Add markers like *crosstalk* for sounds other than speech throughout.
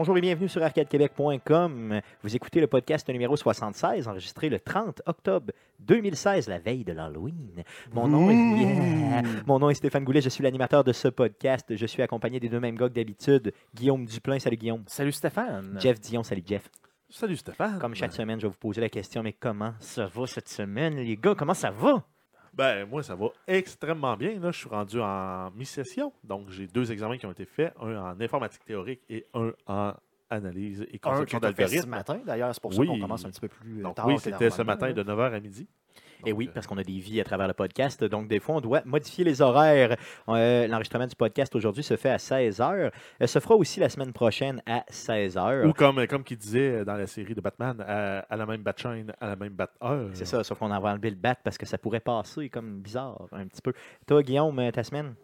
Bonjour et bienvenue sur arcadequebec.com. Vous écoutez le podcast numéro 76, enregistré le 30 octobre 2016, la veille de l'Halloween. Mon, nom est... Yeah. Mon nom est Stéphane Goulet, je suis l'animateur de ce podcast. Je suis accompagné des deux mêmes gars que d'habitude. Guillaume Duplain, salut Guillaume. Salut Stéphane. Jeff Dion, salut Jeff. Salut Stéphane. Comme chaque semaine, je vais vous poser la question, mais comment ça va cette semaine, les gars? Comment ça va? Ben, moi, ça va extrêmement bien. Là. Je suis rendu en mi-session. Donc, j'ai deux examens qui ont été faits, un en informatique théorique et un en analyse et t'as fait ce d'algorithmes. matin, d'ailleurs, c'est pour Oui. ça qu'on commence un petit peu plus Donc, tard. oui, c'était ce matin de 9h à midi. Et oui, euh, parce qu'on a des vies à travers le podcast, donc des fois, on doit modifier les horaires. Euh, L'enregistrement du podcast aujourd'hui se fait à 16h. Euh, se fera aussi la semaine prochaine à 16h. Ou comme, comme qu'il disait dans la série de Batman, à, à la même bat chaîne, à la même bat heure. C'est ça, sauf qu'on a enlevé le bat parce que ça pourrait passer comme bizarre un petit peu. Toi, Guillaume, euh, ta semaine?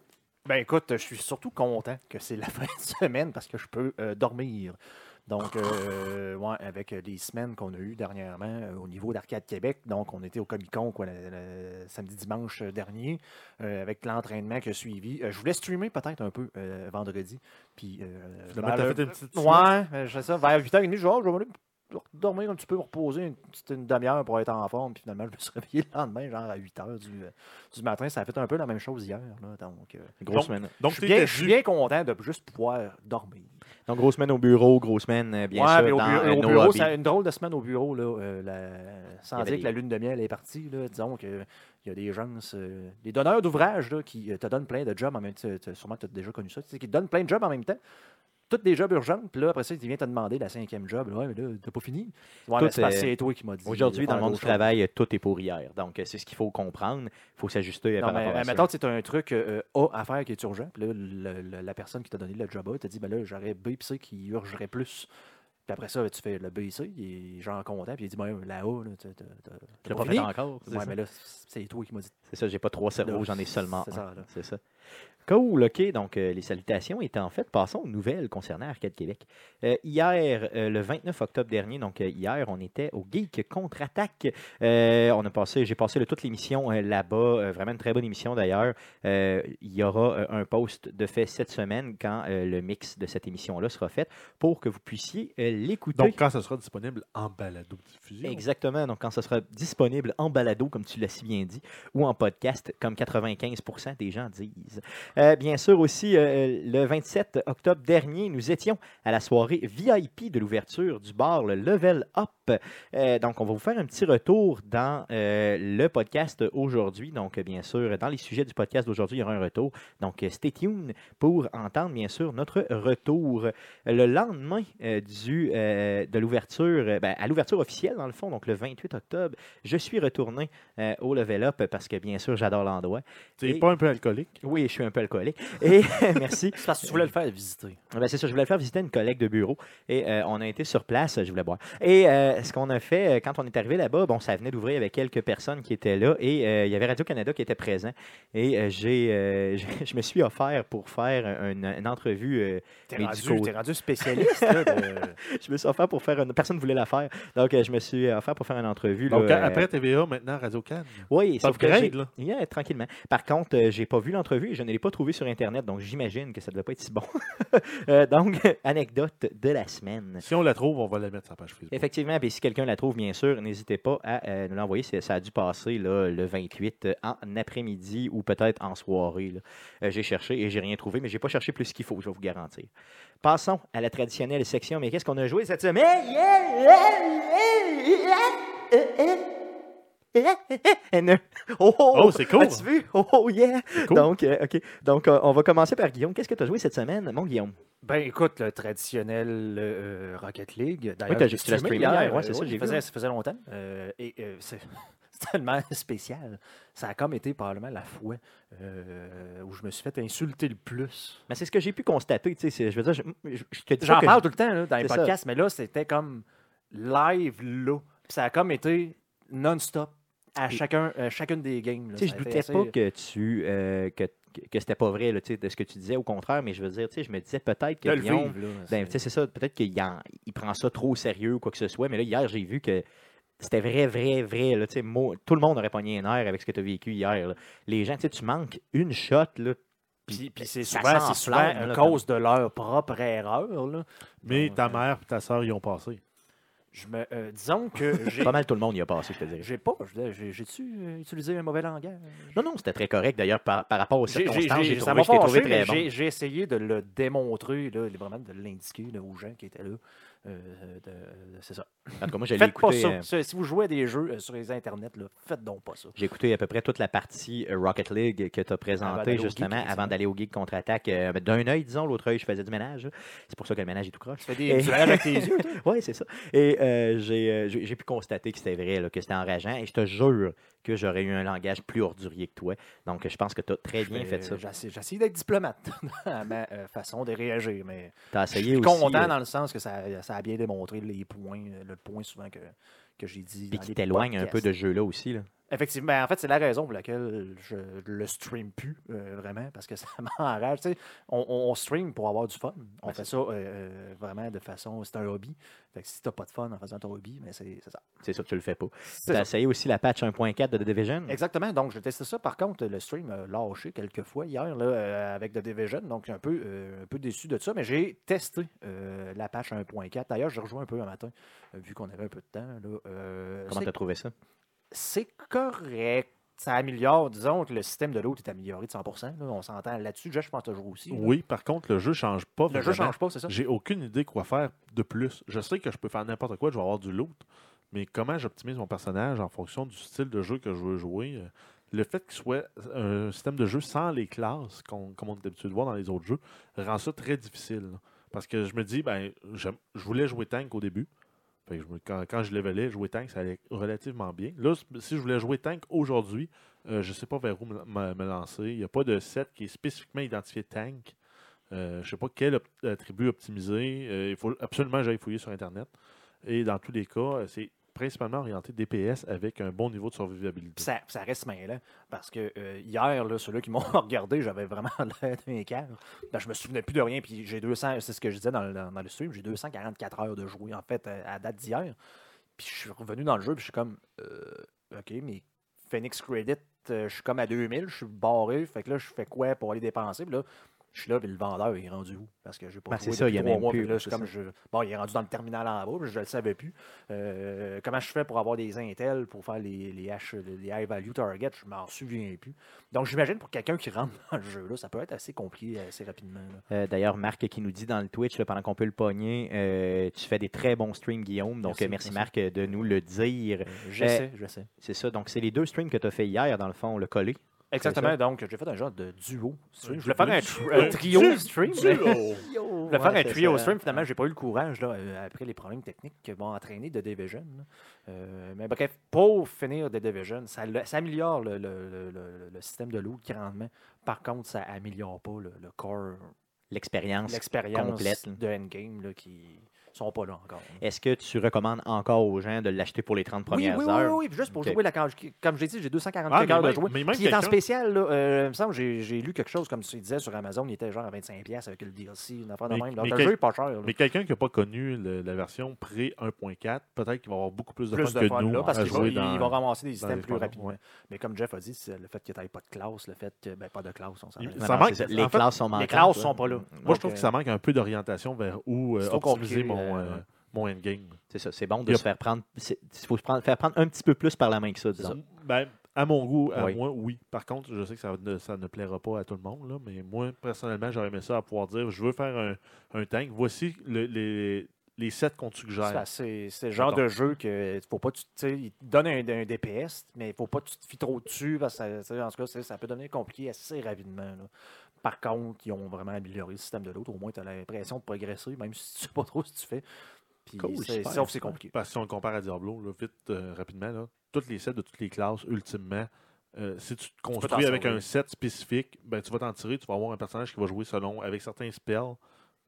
Ben écoute, je suis surtout content que c'est la *laughs* fin de semaine parce que je peux euh, dormir. Donc, euh, ouais, avec euh, les semaines qu'on a eues dernièrement euh, au niveau d'Arcade Québec, donc on était au Comic Con quoi, le, le samedi dimanche euh, dernier, euh, avec l'entraînement qui a suivi. Euh, je voulais streamer peut-être un peu vendredi. Puis, euh, Finalement, t'as vers fait le- une petite Ouais, je fais ça. Vers 8h30, je Oh, je vais aller dormir un petit peu, me reposer une, demi-heure pour être en forme. Puis finalement, je me suis *laughs* réveillé le lendemain, genre à 8h du, euh, du matin. Ça a fait un peu la même chose hier. Là, donc, euh, Grosse Donc, semaine. Donc, je, suis bien content de juste pouvoir dormir. Donc, grosse semaine au bureau, grosse semaine, euh, bien Ouais, sûr, mais au, dans bureau, euh, au bureau, c'est une drôle de semaine au bureau. Là, euh, la- sans dire que la lune de miel est partie. Là, disons que il y a des gens, euh, des donneurs d'ouvrages là, qui te donnent plein de jobs en même temps. Sûrement, tu as déjà connu ça. Qui te donnent plein de jobs en même temps. Toutes des jobs urgents. Puis là, après ça, il vient te demander la cinquième job. Ouais, mais là, t'as pas fini. Ouais, mais c'est parce que est- c'est toi qui m'as dit. Aujourd'hui, dans le monde du travail, tout est pour hier. Donc, euh, c'est ce qu'il faut comprendre. Il faut s'ajuster euh, par mais rapport à euh, ça. mettons, c'est un truc euh, A à faire qui est urgent. Puis là, le- le- la personne qui t'a donné le job A t'a dit ben là, j'aurais B et C qui urgerait plus. Puis après ça, tu fais le B et C, il est genre content. Puis il dit ben, A, là, Tu l'as pas pas fait fini. encore. Ouais, ça? mais là, c'est toi qui m'as dit. C'est ça, j'ai pas trois cerveaux, j'en ai seulement c'est un. C'est ça. Cool, OK. Donc, euh, les salutations étaient en fait, passons aux nouvelles concernant Arcade Québec. Euh, hier, euh, le 29 octobre dernier, donc hier, on était au Geek Contre-Attaque. On a passé, j'ai passé le- toute l'émission là-bas. Vraiment une très bonne émission d'ailleurs. Il y aura un post de fait cette semaine quand le mix de cette émission-là sera fait pour que vous puissiez l'écouter. Donc, quand ça sera disponible en balado-diffusion. Exactement. Donc, quand ce sera disponible en balado, comme tu l'as si bien dit, ou en podcast, comme 95 des gens disent. Euh, bien sûr, aussi, euh, le 27 octobre dernier, nous étions à la soirée VIP de l'ouverture du bar, le Level Up. Euh, donc, on va vous faire un petit retour dans le podcast aujourd'hui. Donc, bien sûr, dans les sujets du podcast d'aujourd'hui, il y aura un retour. Donc, stay tuned pour entendre, bien sûr, notre retour. Le lendemain euh, euh, de l'ouverture, euh, ben, à l'ouverture officielle, dans le fond, donc le 28 octobre, je suis retourné euh, au Level Up parce que, bien sûr, j'adore l'endroit. Tu n'es pas un peu alcoolique? Oui, je suis un peu alcoolique. Et *laughs* merci. C'est parce que tu voulais le faire visiter. Ben, c'est ça, je voulais faire visiter une collègue de bureau et euh, on a été sur place, je voulais boire. Et euh, ce qu'on a fait quand on est arrivé là-bas, bon, ça venait d'ouvrir avec quelques personnes qui étaient là et euh, il y avait Radio-Canada qui était présent. Et euh, j'ai, euh, *laughs* je me suis offert pour faire une, une entrevue. euh, T'es rendu, rendu spécialiste. là, de- *laughs* *laughs* je me suis offert pour faire une. Personne ne voulait la faire. Donc, euh, je me suis offert pour faire une entrevue. Donc, là, euh, après TVA, maintenant Radio Cannes. Oui, sauf que là. Yeah, tranquillement. Par contre, euh, j'ai pas vu l'entrevue et je ne l'ai pas trouvée sur Internet, donc j'imagine que ça ne devait pas être si bon. *laughs* Euh, donc, *laughs* anecdote de la semaine. Si on la trouve, on va la mettre sur la page Facebook. Effectivement, puis si quelqu'un la trouve, bien sûr, n'hésitez pas à nous l'envoyer. Ça a dû passer là, le 28 euh, en après-midi ou peut-être en soirée. j'ai cherché et j'ai rien trouvé, mais j'ai pas cherché plus qu'il faut, je vais vous garantir. Passons à la traditionnelle section. Mais qu'est-ce qu'on a joué cette semaine? Oh, oh, Oh, c'est cool. As-tu vu? Oh, yeah! cool. Donc, euh, OK. Donc, euh, on va commencer par Guillaume. Qu'est-ce que tu as joué cette semaine, mon Guillaume? Ben écoute, le traditionnel euh, Rocket League. D'ailleurs, t'as- j'ai tu l'as streamé hier, ouais, c'est euh, ça, oui, j'ai ça vu, faisait, ouais. ça faisait longtemps. euh, et euh, c'est c'est *laughs* tellement spécial. Ça a comme été probablement la fois euh, où je me suis fait insulter le plus. Mais c'est ce que j'ai pu constater. tu sais, Je veux dire, je, je- je te dis J'en parle tout le temps là, dans les ça. podcasts, mais là, c'était comme live là. Puis ça a comme été non-stop à chacun, euh, chacune des games. là. Je doutais assez- pas que tu euh, que, que c'était pas vrai là, de ce que tu disais. Au contraire, mais je veux dire, tu sais, je me disais peut-être que Guillaume, ben, tu sais, c'est ça, peut-être qu'il en- il prend ça trop au sérieux ou quoi que ce soit. Mais là, hier, j'ai vu que c'était vrai, vrai, vrai. Là, tu sais, mo- tout le monde aurait pogné un air avec ce que tu as vécu hier. là. Les gens, tu sais, tu manques une shot, là, Puis, puis c'est ça souvent, c'est souvent à là, cause de leur propre erreur. Là. Mais Donc, ta euh, mère et ta soeur y ont passé. Je me, euh, disons que *laughs* j'ai Pas mal tout le monde y a passé, je te dirais. j'ai pas. J'ai-tu euh, utilisé un mauvais langage? Non, non, c'était très correct. D'ailleurs, par, par rapport aux circonstances, j'ai trouvé, trouvé très bon. essayé de le démontrer, là, vraiment de l'indiquer aux gens qui étaient là. Euh, de- de- c'est ça. En tout cas, moi, je Faites pas ça. euh, Si vous jouez à des jeux euh, sur les internets, là, faites donc pas ça. J'ai écouté à peu près toute la partie euh, Rocket League que tu as présentée justement avant d'aller au Geek contre-attaque. euh, D'un œil, disons, l'autre œil, je faisais du ménage. C'est pour ça que le ménage est tout croche. Tu fais des Et- avec tes *laughs* yeux. Oui, c'est ça. Et euh, j'ai euh, pu constater que c'était vrai, là, que c'était enrageant. Et je te jure que j'aurais eu un langage plus ordurier que toi. Donc, je pense que tu as très bien Je fait ça. J'essaie d'être diplomate *laughs* à ma euh, façon de réagir, mais as je essayé suis aussi. content euh, dans le sens que ça, ça a bien démontré les points, euh, le point souvent que, que j'ai dit. Puis qui t'éloigne un peu de ce jeu-là aussi. Là. Effectivement, Ben, en fait, c'est la raison pour laquelle je le stream plus, euh, vraiment, parce que ça *laughs* m'enrage. Tu sais, on, stream pour avoir du fun. On Ouais, fait ça euh, vraiment de façon. C'est un hobby. Fait que si t'as pas de fun en faisant ton hobby, mais c'est c'est ça. C'est ça, tu le fais pas. Tu as essayé aussi la patch 1.4 de The Division? Exactement. Donc, j'ai testé ça. Par contre, le stream a lâché quelques fois hier là, euh, avec The Division. Donc, un peu, euh, un peu déçu de ça. Mais j'ai testé euh, la patch 1.4. D'ailleurs, j'ai rejoint un peu un matin, euh, vu qu'on avait un peu de temps. Là. Euh, Comment c'est- tu as trouvé ça? C'est correct. Ça améliore, disons que le système de l'autre est amélioré de 100%. là. on s'entend là-dessus. Je pense joué aussi. là. Oui, par contre, le jeu change pas. Le jeu change pas, c'est ça? J'ai aucune idée quoi faire de plus. Je sais que je peux faire n'importe quoi, je vais avoir du loot, mais comment j'optimise mon personnage en fonction du style de jeu que je veux jouer euh, Le fait qu'il soit un système de jeu sans les classes, comme on est habitué de voir dans les autres jeux, rend ça très difficile. Parce que je me dis, ben, je voulais jouer tank au début. Fait je quand, quand je levelais, jouer tank, ça allait relativement bien. Là, si je voulais jouer tank aujourd'hui, euh, je ne sais pas vers où me, lancer. Il n'y a pas de set qui est spécifiquement identifié tank. Euh, je ne sais pas quel attribut optimiser. Euh, il faut absolument que j'aille fouiller sur Internet. Et dans tous les cas, c'est principalement orienté DPS avec un bon niveau de survivabilité. Ça, ça reste mêlant. Parce que euh, hier, là, ceux-là qui m'ont *laughs* regardé, j'avais vraiment *laughs* l'air d'un cave. Ben, je me souvenais plus de rien. Puis j'ai 200, c'est ce que je disais dans, le- stream, j'ai 244 heures de jouer, en fait, à date d'hier. Puis je suis revenu dans le jeu, puis je suis comme, euh, OK, mais Phoenix Credit, euh, je suis comme à 2000, je suis barré. Fait que là, je fais quoi pour aller dépenser? Puis là, je suis là, puis le vendeur il est rendu où? Parce que j'ai pas Ben, c'est ça, il y a trois même mois, plus, là, je comme ça. je- Bon, il est rendu dans le terminal en bas, puis je le savais plus. Euh, comment je fais pour avoir des intels pour faire les, les, H, les high value targets, je m'en souviens plus. Donc j'imagine pour quelqu'un qui rentre dans le jeu, là, ça peut être assez compliqué assez rapidement. Euh, D'ailleurs, Marc qui nous dit dans le Twitch, là, pendant qu'on peut le pogner, euh, tu fais des très bons streams, Guillaume. Donc, Merci, euh, merci, merci. Marc de nous le dire. Euh, J'essaie, j'essaie. C'est ça. Donc, c'est les deux streams que tu as fait hier, dans le fond, le collé. Exactement, donc j'ai fait un genre de duo stream. Je voulais faire un, trio stream. mais- Je *laughs* Je voulais faire un trio stream, finalement, j'ai pas eu le courage là, euh, après les problèmes techniques qui m'ont entraîné de Division. là. Euh, mais bref, pour finir de Division, ça, le- ça améliore le, le- le- le- le système de loot grandement. Par contre, ça améliore pas le, le core, L'expérience. l'expérience complète, là. de endgame là, qui sont pas là encore. Est-ce que tu recommandes encore aux gens de l'acheter pour les 30 Oui, premières oui, oui, heures? oui, oui, puis juste pour jouer la cage. Comme j'ai dit, j'ai 240 Ah, heures de jouer. mais même Puis il est en spécial, là, euh, il me semble, j'ai j'ai lu quelque chose comme tu disais sur Amazon, il était genre à 25$ avec le DLC, une affaire de Mais- même. Donc mais le quel- jeu est pas cher. là. Mais quelqu'un qui n'a pas connu le- la version pré-1.4, peut-être qu'il va avoir beaucoup plus de plus fun de que fun nous là, parce à qu'ils jouer vont, ramasser des systèmes plus rapidement. ouais. Mais comme Jeff a dit, le fait qu'il n'y ait pas de classe, le fait que ben, pas de classe, on s'en Les classes sont manquantes. Les classes sont pas là. Moi, je trouve euh, que ça manque un peu d'orientation vers où euh, optimiser compliqué, mon, euh, euh, mon endgame. C'est ça. C'est bon de Yep. se faire prendre. Il faut se prendre, faire prendre un petit peu plus par la main que ça, disons. Ben, à mon goût, à Oui. moi, oui. Par contre, je sais que ça ne, ça ne plaira pas à tout le monde, là, mais moi, personnellement, j'aurais aimé ça à pouvoir dire je veux faire un, un tank. Voici le- les, les sets qu'on suggère. c'est le genre de jeu que faut pas tu il te donne un, un DPS, mais il faut pas que tu te fies trop dessus parce que ça, en tout cas, ça peut devenir compliqué assez rapidement. là. Par contre, ils ont vraiment amélioré le système de l'autre. Au moins, tu as l'impression de progresser, même si tu sais pas trop ce que tu fais. Puis Cool, c'est- super, sauf c'est compliqué. Parce que si on le compare à Diablo, là, vite, euh, rapidement, là, toutes les sets de toutes les classes, ultimement, euh, si tu te construis avec servir. un set spécifique, ben, tu vas t'en tirer, tu vas avoir un personnage qui va jouer selon, avec certains spells,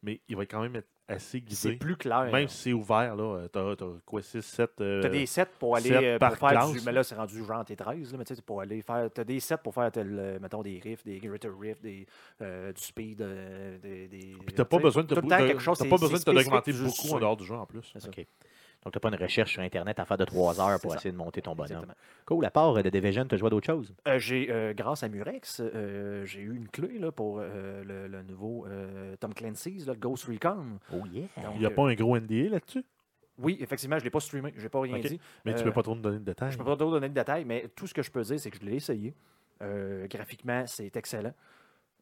mais il va quand même être assez C'est guidé. plus clair. Même si c'est ouvert, là, tu as, quoi, 6, 7. Tu as des sets pour aller sept euh, par pour faire classe. du. Mais là, c'est rendu genre tes 13, là, mais tu sais, pour aller faire. Tu as des sets pour faire, tel, euh, mettons, des riffs, des greater riffs, des, euh, du speed, euh, des. des Puis t'as pas besoin de te t'as c'est- pas c'est besoin de te beaucoup en dehors du jeu en plus. C'est. Donc, tu n'as pas une recherche sur Internet à faire de trois heures pour essayer de monter ton bonhomme. Exactement. Cool. À part euh, de Division, tu as joué à d'autres choses? Euh, j'ai, euh, grâce à Murex, euh, j'ai eu une clé là, pour euh, le, le nouveau euh, Tom Clancy's, là, le Ghost Recon. Oh yeah! Donc, Il n'y a pas un gros NDA là-dessus, Oui, effectivement, je ne l'ai pas streamé. Je n'ai pas rien Ok. dit. mais tu ne peux pas trop nous donner de détails. Je ne peux pas trop donner de détails, mais tout ce que je peux dire, c'est que je l'ai essayé. Euh, graphiquement, c'est excellent.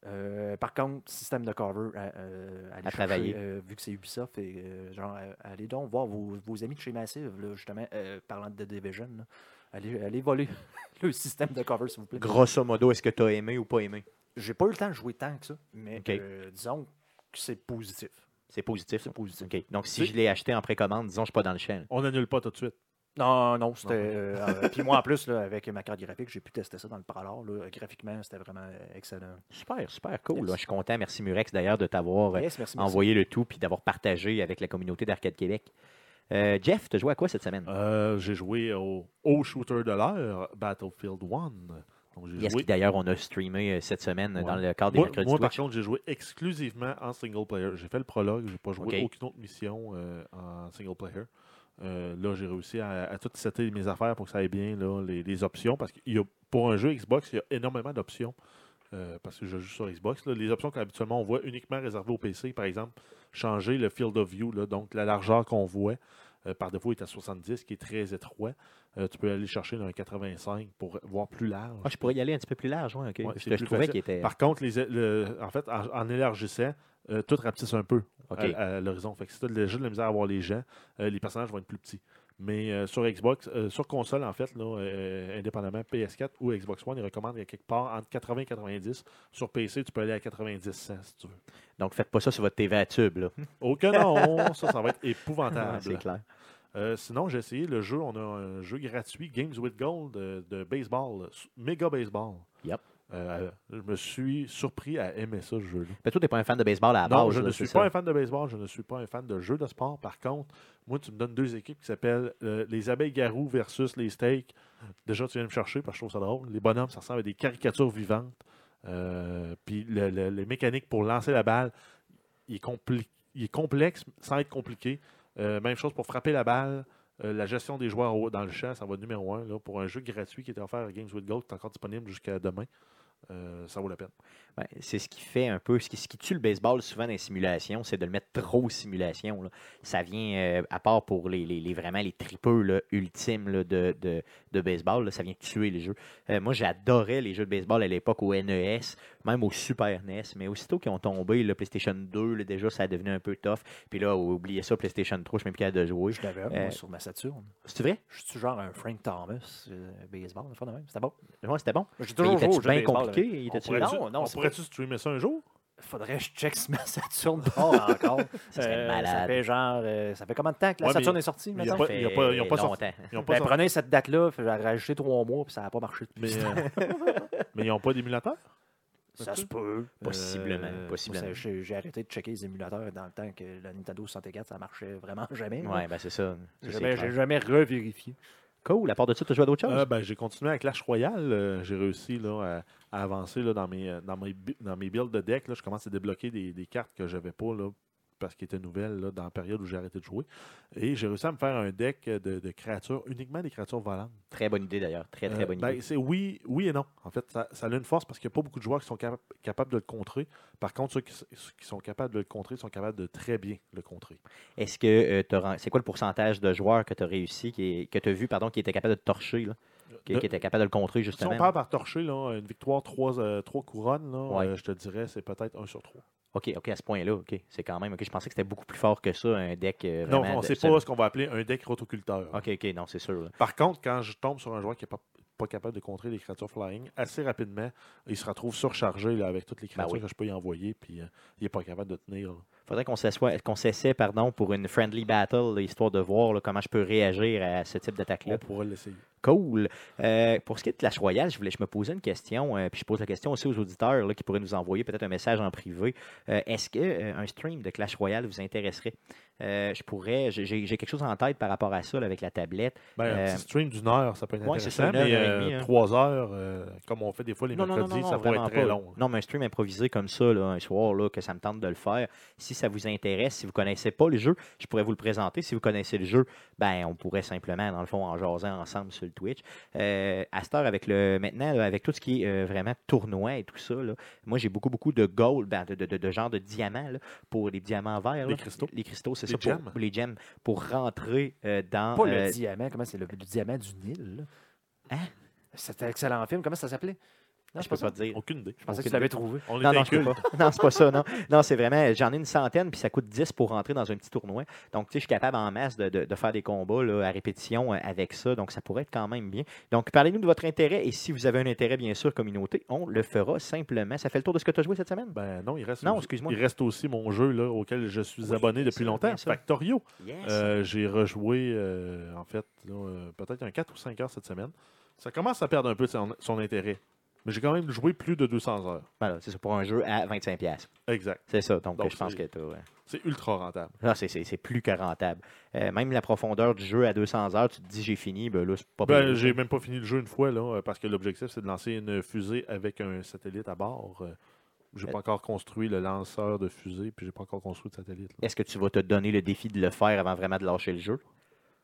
Euh, par contre, système de cover à, euh, aller À chercher, travailler. euh, vu que c'est Ubisoft, et, euh, genre, euh, allez donc voir vos, vos amis de chez Massive, là, justement, euh, parlant de The Division. là. Allez, allez voler *laughs* le système de cover, s'il vous plaît. Grosso modo, est-ce que tu as aimé ou pas aimé? J'ai pas eu le temps de jouer tant que ça, mais euh, disons que c'est positif. C'est positif. C'est positif. OK. Donc, si je l'ai acheté en précommande, disons, je ne suis pas dans le champ. On n'annule pas tout de suite. Non, non, c'était. Non. euh, euh, Puis moi, en plus, là, avec ma carte graphique, j'ai pu tester ça dans le parlor. Là. Graphiquement, c'était vraiment euh, excellent. Super, super cool. Là. Je suis content. Merci Murex d'ailleurs de t'avoir euh, Yes, merci, merci. envoyé le tout puis d'avoir partagé avec la communauté d'Arcade Québec. Euh, Jeff, tu as joué à quoi cette semaine? Euh, j'ai joué au, au shooter de l'heure, Battlefield 1. Donc, j'ai Yes, joué. d'ailleurs, on a streamé cette semaine Ouais. dans le cadre des Moi, mercredis moi, par contre, j'ai joué exclusivement en single player. J'ai fait le prologue, j'ai pas joué aucune autre mission euh, en single player. Euh, là, j'ai réussi à, à tout setter mes affaires pour que ça aille bien, là, les, les options. Parce que pour un jeu Xbox, il y a énormément d'options. euh, parce que je joue sur Xbox. là. Les options qu'habituellement on voit uniquement réservées au PC, par exemple, changer le field of view, là, donc la largeur qu'on voit. euh, par défaut, est à 70, qui est très étroit. Euh, tu peux aller chercher dans un 85 pour voir plus large. Ah, je pourrais y aller un petit peu plus large, OK. Ouais, je trouvais qu'il était. Par contre, les, le- en fait, en, en élargissant, euh, tout rapetisse un peu à, à l'horizon. Fait que si tu as déjà de la misère à voir les gens, euh, les personnages vont être plus petits. Mais euh, sur Xbox, sur console, en fait, là, indépendamment PS4 ou Xbox One, ils recommandent quelque part entre 80 et 90. Sur PC, tu peux aller à 90 100 si tu veux. Donc, faites pas ça sur votre TV à tube. Là. *laughs* Oh que non! ça, ça va être Ouais, épouvantable. *laughs* c'est clair. Euh, sinon, j'ai essayé le jeu. On a un jeu gratuit, Games with Gold, de, de baseball, euh, méga baseball. Yep. Euh, je me suis surpris à aimer ça, ce jeu-là. Mais toi, tu n'es pas un fan de baseball à la Non, base. je là, ne suis ça? pas un fan de baseball, je ne suis pas un fan de jeux de sport. Par contre, moi, tu me donnes deux équipes qui s'appellent euh, les abeilles garous versus les steaks. Déjà, tu viens me chercher parce que je trouve ça drôle. Les bonhommes, ça ressemble à des caricatures vivantes. Euh, puis le- le- les mécaniques pour lancer la balle, il est, compli- il est complexe sans être compliqué. Même chose pour frapper la balle. Euh, la gestion des joueurs dans le champ, ça va numéro un. Là, pour un jeu gratuit qui était offert à Games with Gold, qui est encore disponible jusqu'à demain. Euh, ça vaut la peine. Ben, c'est ce qui fait un peu, ce qui, ce qui tue le baseball souvent dans les simulations, c'est de le mettre trop simulation. là. Ça vient, euh, à part pour les, les- les- vraiment les tripeux là, ultimes là, de, de, de baseball, là, ça vient tuer les jeux. Euh, moi, j'adorais les jeux de baseball à l'époque au NES, même au Super NES, mais aussitôt qu'ils ont tombé, le PlayStation 2, là, déjà, ça a devenu un peu tough. Puis là, oubliez ça, PlayStation 3, je suis même plus capable de jouer. Je l'avais un, Euh, moi, sur ma Saturne. C'est vrai? Je suis genre un Frank Thomas euh, baseball, la fin de même? C'était bon. Ouais, c'était bon. J'ai toujours joué au jeu baseball, là. Il On Pourrais-tu- Non, non, on pourrait-tu streamer ça un jour? Faudrait que je check si ma Saturne part encore. *laughs* Ça serait Euh, malade. Ça fait genre. euh, ça fait combien de temps que la Ouais, mais Saturne est sortie il a pas- ils ont pas- longtemps. Ils pas Ben, prenez cette date-là, j'ai rajouté trois mois, puis ça n'a pas marché. mais, euh, *laughs* mais ils n'ont pas d'émulateur? Ça se peut. Possiblement, Euh, possiblement. J'ai arrêté de checker les émulateurs dans le temps que la Nintendo 64, ça marchait vraiment jamais. Ouais, ben c'est ça. J'ai jamais, jamais revérifié. Cool. À part de ça, tu as joué à d'autres choses? Euh, ben, j'ai continué avec Clash Royale. Euh, j'ai réussi là, à, avancer là, dans, mes, euh, dans, mes, dans mes builds de deck. Là. Je commence à débloquer des, des cartes que j'avais pas là, parce qu'elles étaient nouvelles là, dans la période où j'ai arrêté de jouer. Et j'ai réussi à me faire un deck de, de créatures, uniquement des créatures volantes. Très bonne idée d'ailleurs. Très, très Euh, bonne ben, idée. c'est oui, oui et non. En fait, ça, ça a une force parce qu'il n'y a pas beaucoup de joueurs qui sont capa- capables de le contrer. Par contre, ceux qui, sont capables de le contrer sont capables de très bien le contrer. Est-ce que euh, c'est quoi le pourcentage de joueurs que tu as réussi, qui est- que tu as vu, pardon, qui étaient capables de te torcher, là, qui, De- qui étaient capables de le contrer si justement? on parle par torcher, là, une victoire, trois, euh, trois couronnes, là, Ouais. euh, je te dirais c'est peut-être un sur trois. OK, OK, à ce point-là, OK. C'est quand même. OK, je pensais que c'était beaucoup plus fort que ça, un deck. euh, Non, vraiment non, de- c'est seul- pas ce qu'on va appeler un deck rotoculteur. OK, OK, non, c'est sûr. là. Par contre, quand je tombe sur un joueur qui n'est pas, pas capable de contrer les créatures flying, assez rapidement, il se retrouve surchargé là, avec toutes les créatures Ben oui. que je peux y envoyer, puis euh, il n'est pas capable de tenir. là. Faudrait qu'on s'essaie pardon, pour une friendly battle, là, histoire de voir là, comment je peux réagir à ce type d'attaque-là. On pourra l'essayer. Cool. Euh, pour ce qui est de Clash Royale, je voulais je me posais une question, euh, puis je pose la question aussi aux auditeurs là, qui pourraient nous envoyer peut-être un message en privé. Euh, Est-ce que euh, un stream de Clash Royale vous intéresserait? Je pourrais, j'ai j'ai quelque chose en tête par rapport à ça avec la tablette. Ben, Un petit stream d'une heure, ça peut être ouais, c'est intéressant, mais demie, hein. trois heures, comme on fait des fois les Non, non, non, mercredis, non, ça pourrait être très pas. long. Non, mais un stream improvisé comme ça, là, un soir, là, que ça me tente de le faire. Si ça vous intéresse, si vous ne connaissez pas le jeu, je pourrais vous le présenter. Si vous connaissez le jeu, ben, on pourrait simplement, dans le fond, en jaser ensemble sur le Twitch. Euh, à cette heure, avec le, maintenant, là, avec tout ce qui est euh, vraiment tournoi et tout ça, là, moi, j'ai beaucoup, beaucoup de gold, ben, de, de, de, de genre de diamants, là, pour les diamants verts. Les là. cristaux. Les cristaux, c'est ça, pour, gems. pour les gems, pour rentrer euh, dans... Pas euh, le diamant, comment c'est le, le diamant du Nil? là? Hein? C'était un excellent film, comment ça s'appelait? Non, je peux pas te dire. Aucune idée. Je pensais que tu l'avais trouvé. On Non, non, je peux pas. Non, c'est pas ça, non. *laughs* Non, c'est vraiment, j'en ai une centaine, puis ça coûte 10 pour rentrer dans un petit tournoi. Donc, tu sais, je suis capable en masse de, de- de faire des combats là, à répétition euh, avec ça. Donc, ça pourrait être quand même bien. Donc, parlez-nous de votre intérêt. Et si vous avez un intérêt, bien sûr, communauté, on le fera simplement. Ça fait le tour de ce que tu as joué cette semaine? Ben non, il reste, Non, aussi- excuse-moi. il reste aussi mon jeu là, auquel je suis Oui, abonné depuis sûr, longtemps. Factorio. Yes. Euh, J'ai rejoué, euh, en fait, euh, peut-être un 4 ou 5 heures cette semaine. Ça commence à perdre un peu son intérêt. Mais j'ai quand même joué plus de 200 heures. Voilà, c'est ça pour un jeu à 25$. piastres. Exact. C'est ça. Donc, Donc, je pense que c'est- tu as. C'est ultra rentable. Ah, c'est- plus que rentable. Euh, même la profondeur du jeu à 200 heures, tu te dis j'ai fini, ben là, c'est pas Ben, j'ai même pas fini le jeu une fois, là, euh, parce que l'objectif, c'est de lancer une fusée avec un satellite à bord. Euh, J'ai pas encore construit le lanceur de fusée, puis j'ai pas encore construit de satellite. Est-ce que tu vas te donner le défi de le faire avant vraiment de lâcher le jeu?